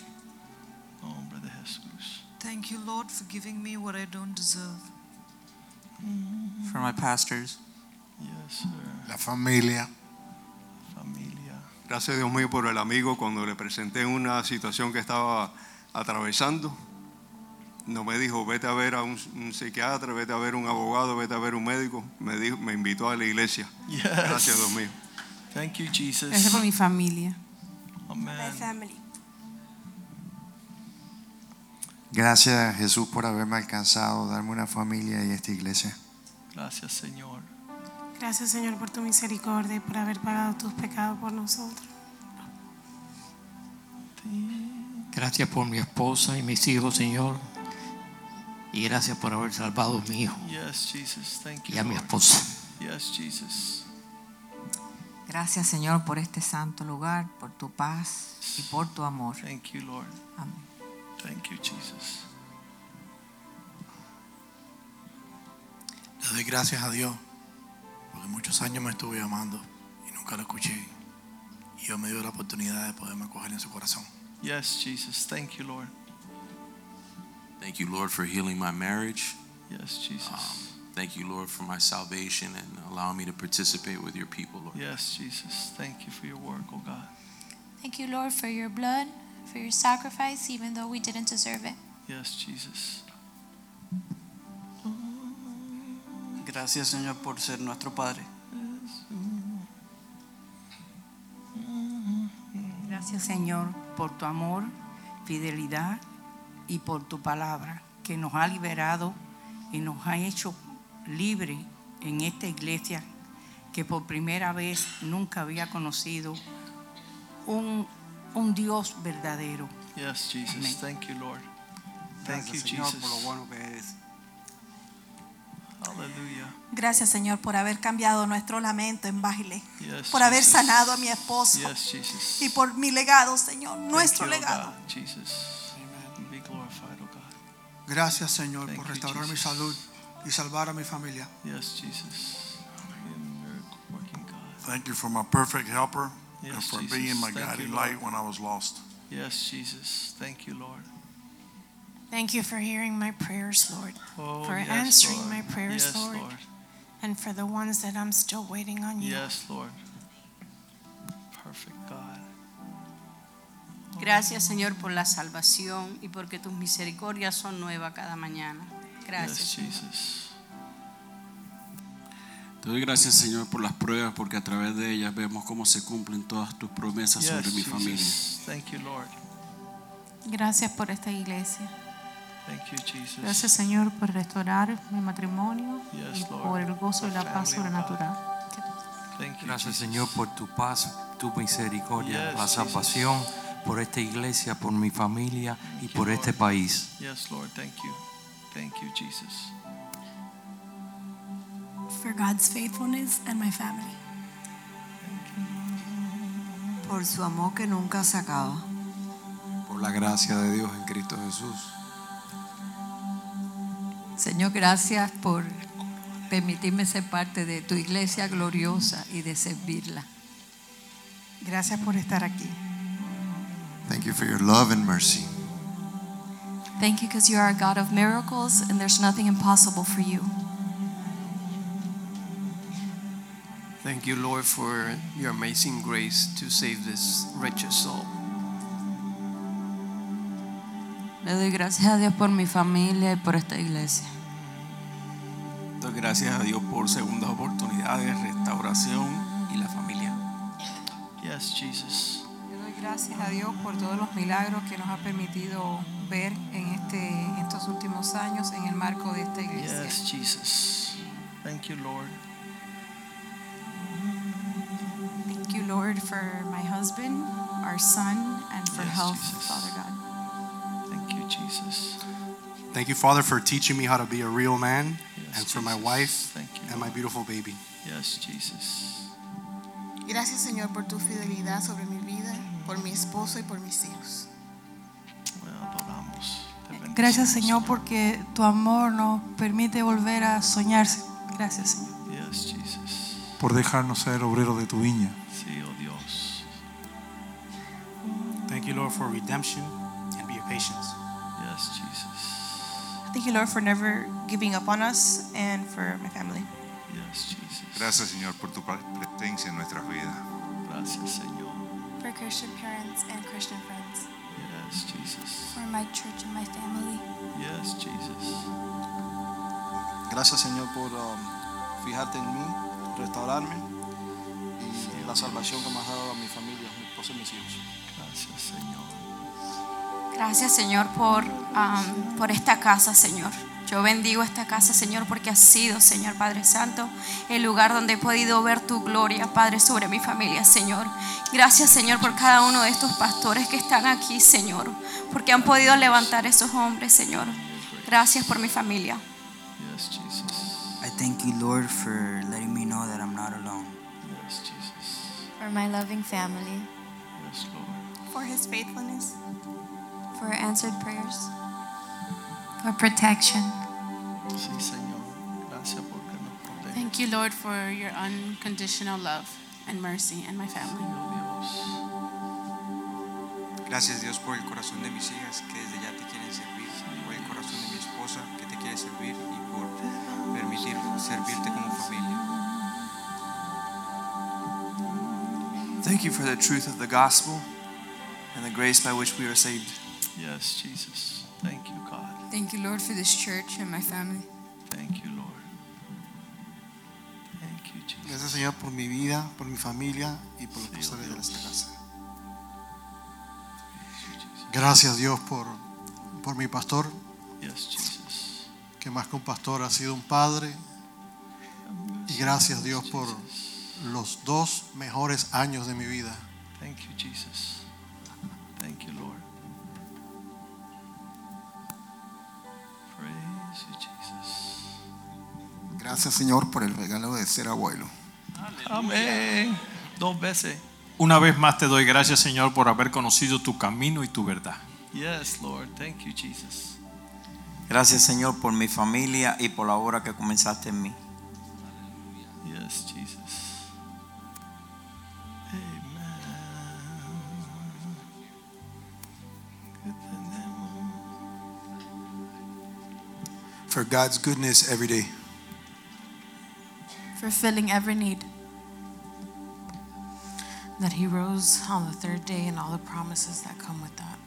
Nombre de Jesús. Thank you, Lord, for giving me what I don't deserve. For my pastors. Yes, sir. La familia. Familia. Gracias Dios mío por el amigo cuando le presenté una situación que estaba atravesando. No me dijo, vete a ver a un, un psiquiatra, vete a ver un abogado, vete a ver un médico. Me, dijo, me invitó a la iglesia. Yes. Gracias Dios mío. Thank you, Jesus. Gracias por mi familia. Amen. family. Gracias Jesús por haberme alcanzado, darme una familia y esta iglesia. Gracias, Señor. Gracias, Señor, por tu misericordia y por haber pagado tus pecados por nosotros. Gracias por mi esposa y mis hijos, Señor. Y gracias por haber salvado a mi hijo Yes, Jesus. Thank you. y a mi esposa. Yes, Jesus. Gracias Señor por este santo lugar, por tu paz y por tu amor. Thank you, Lord. Amén. Thank you, Jesus. Le doy gracias a Dios porque muchos años me estuve amando y nunca lo escuché. Y Dios me dio la oportunidad de poderme acoger en su corazón. Yes, Jesus. Thank you, Lord. Thank you, Lord, for healing my marriage. Yes, Jesus. Um, thank you, Lord, for my salvation and allowing me to participate with your people, Lord. Yes, Jesus. Thank you for your work, oh God. Thank you, Lord, for your blood, for your sacrifice, even though we didn't deserve it. Yes, Jesus. Gracias, Señor, por ser nuestro Padre. Gracias Señor por tu amor, fidelidad y por tu palabra que nos ha liberado y nos ha hecho libre en esta iglesia que por primera vez nunca había conocido un, un Dios verdadero. Yes, Jesus. Amén. Thank you, Lord. Thank you, Gracias, Señor, Jesus. por lo bueno que eres. Hallelujah. Gracias, Señor, por haber cambiado nuestro lamento en baile. Yes, por haber Jesus. sanado a mi esposo. Yes, Jesus. Y por mi legado, Señor, nuestro you, oh legado. God, Jesus. Be glorified, oh God. Gracias, Señor, Thank por you, restaurar mi salud y salvar a mi familia. Yes, Jesus. Thank you for my perfect helper Yes, and for Jesus. being my Thank guiding you, light when I was lost. Yes, Jesus. Thank you, Lord. Thank you for hearing my prayers, Lord. Oh, for yes, answering Lord. my prayers, Yes, Lord. Lord. And for the ones that I'm still waiting on you. Yes, Lord. Perfect God. Gracias, Señor, por la salvación y porque tus misericordias son nuevas cada mañana. Gracias. Yes, Señor. Jesus. Te doy gracias, Señor, por las pruebas, porque a través de ellas vemos cómo se cumplen todas tus promesas sobre mi familia. Jesus. Thank you, Lord. Gracias por esta iglesia. Thank you, Jesus. Gracias, Señor, por restaurar mi matrimonio Yes, y por el gozo y la paz sobrenatural. Thank you, Gracias. Señor por tu paz, tu misericordia, Yes, la salvación, por esta iglesia, por mi familia y por este país. Yes, Lord. Thank you. Thank you, Jesus. For God's faithfulness and my family. Por su amor que nunca se acaba. Por la gracia de Dios en Cristo Jesús. Señor, gracias por permitirme ser parte de tu iglesia gloriosa y de servirla. Gracias por estar aquí. Thank you for your love and mercy. Thank you because you are a God of miracles and there's nothing impossible for you. Thank you, Lord, for your amazing grace to save this wretched soul. Le doy gracias a Dios por mi familia y por esta iglesia. Doy gracias a Dios por segundas oportunidades, restauración y la familia. Yes, Jesus. Le doy gracias a Dios por todos los milagros que nos ha permitido ver en este, estos últimos años en el marco de esta iglesia. Yes, Jesus. Thank you, Lord. Thank you, Lord, for my husband, our son, and for Yes, health, Jesus. Father God. Thank you, Jesus. Thank you, Father, for teaching me how to be a real man, and for my wife Thank you, and my beautiful baby. Yes, Jesus. Gracias Señor por tu fidelidad sobre mi vida, por mi esposo y por mis hijos. Gracias, Señor, porque tu amor nos permite volver a soñarse. Gracias, Señor. Yes, Jesus. por dejarnos ser obreros de tu viña. Sí, oh Dios. Thank you, Lord, for redemption and your patience. Yes, Jesus. Thank you, Lord, for never giving up on us and for my family. Yes, Jesus. Gracias, Señor, por tu presencia en nuestras vidas. Gracias, Señor. For Christian parents and Christian friends. Yes, Jesus. For my church and my family. Yes, Jesus. Gracias, Señor, por um, fijarte en mí, restaurarme y la salvación que me has dado a mi familia, a mi esposa y mis hijos. Gracias, Señor. Gracias, Señor, por, um, por esta casa, Señor. Yo bendigo esta casa, Señor, porque ha sido, Señor Padre Santo, el lugar donde he podido ver tu gloria, Padre, sobre mi familia, Señor. Gracias, Señor, por cada uno de estos pastores que están aquí, Señor, porque han podido levantar esos hombres, Señor. Gracias por mi familia. Yes, Jesus. I thank you, Lord, for letting me know that I'm not alone. Yes, Jesus. For my loving family. Yes, Lord. For his faithfulness. For answered prayers. For protection. Sí, Señor. Gracias porque nos protege. Thank you, Lord, for your unconditional love and mercy and my family. Gracias Dios por el corazón de mis hijas que desde ya te quieren servir, por el corazón de mi esposa que te quiere servir y por permitir servirte como familia. Thank you for the truth of the gospel and the grace by which we are saved. Yes, Jesus. Thank you, God. Thank you, Lord, for this church and my family. Thank you, Lord. Thank you, Jesus. Gracias Señor por mi vida, por mi familia y por los pastores de esta casa. Gracias Dios por, por mi pastor, Yes, Jesus. que más que un pastor ha sido un padre. Y gracias Dios por los dos mejores años de mi vida. Thank you, Jesus. Gracias Señor por el regalo de ser abuelo. Amén. Dos veces. Una vez más te doy gracias, Señor, por haber conocido tu camino y tu verdad. Yes, Lord. Thank you, Jesus. Gracias, Señor, por mi familia y por la obra que comenzaste en mí. Yes, Jesus. For God's goodness every day. For filling every need. That he rose on the third day and all the promises that come with that.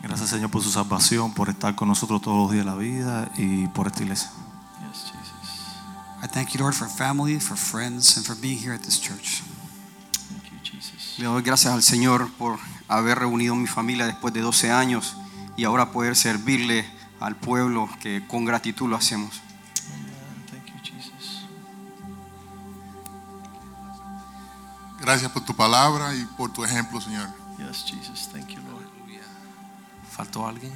Gracias, Señor, por su salvación, por estar con nosotros todos los días de la vida y por esta iglesia. Yes, Jesus. I thank you, Lord, for family, for friends, and for being here at this church. Thank you, Jesus. Le doy gracias al Señor por haber reunido mi familia después de 12 años y ahora poder servirle al pueblo que con gratitud lo hacemos. Amen. Thank you, Jesus. Gracias por tu palabra y por tu ejemplo, Señor. Yes, Jesus. Thank you, Lord. ¿Faltó alguien?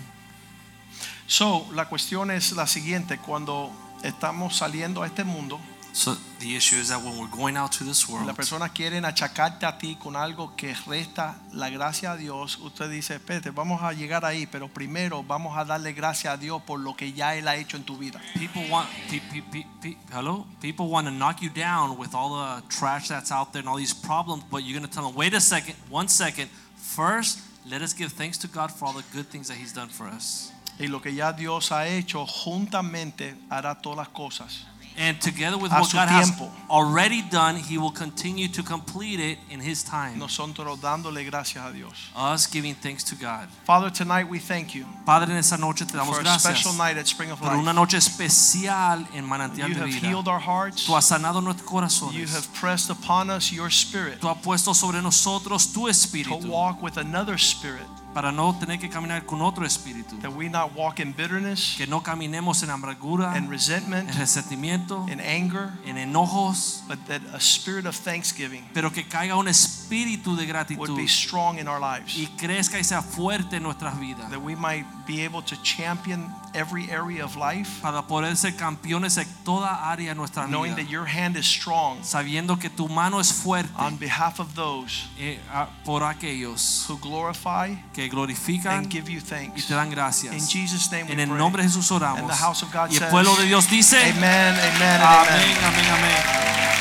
So, la cuestión es la siguiente. Cuando estamos saliendo a este mundo, So the issue is that when we're going out to this world, las personas quieren achacarte a ti con algo que resta la gracia a Dios. Usted dice, espérate, vamos a llegar ahí, pero primero vamos a darle gracias a Dios por lo que ya Él ha hecho en tu vida. people want pe- pe- pe- pe- hello people want to knock you down with all the trash that's out there and all these problems but you're going to tell them wait a second one second first let us give thanks to god for all the good things that he's done for us Y lo que ya Dios ha hecho, juntamente hará todas las cosas. And together with A what god has already done he will continue to complete it in his time. Nosotros dándole gracias a Dios. us giving thanks to god. Father, tonight we thank you padre en esta noche te damos for a gracias special night at Spring of por una Life. noche especial en manantial You de have healed our hearts. tú has sanado nuestros You have pressed upon us your spirit tú has puesto sobre nosotros tu to walk with another spirit, para no tener que caminar con otro espíritu. that we not walk in bitterness, Que no caminemos en amargura, and resentment, en resentimiento, in anger, en enojos, but that a spirit of thanksgiving pero que caiga un espíritu de would gratitud be strong in our lives. y crezca y sea fuerte en nuestras vidas. That we might be able to champion every area of life, Para poder ser campeones en toda área de nuestra knowing vida. that your hand is strong Sabiendo que tu mano es fuerte on behalf of those eh, a- por aquellos who glorify que glorifican and give you y thanks. te dan gracias. In Jesus' name En we el pray. nombre de Jesús And oramos. the house of God Y el says, pueblo de Dios dice, Amen, amen, amén, amen. amén, amén.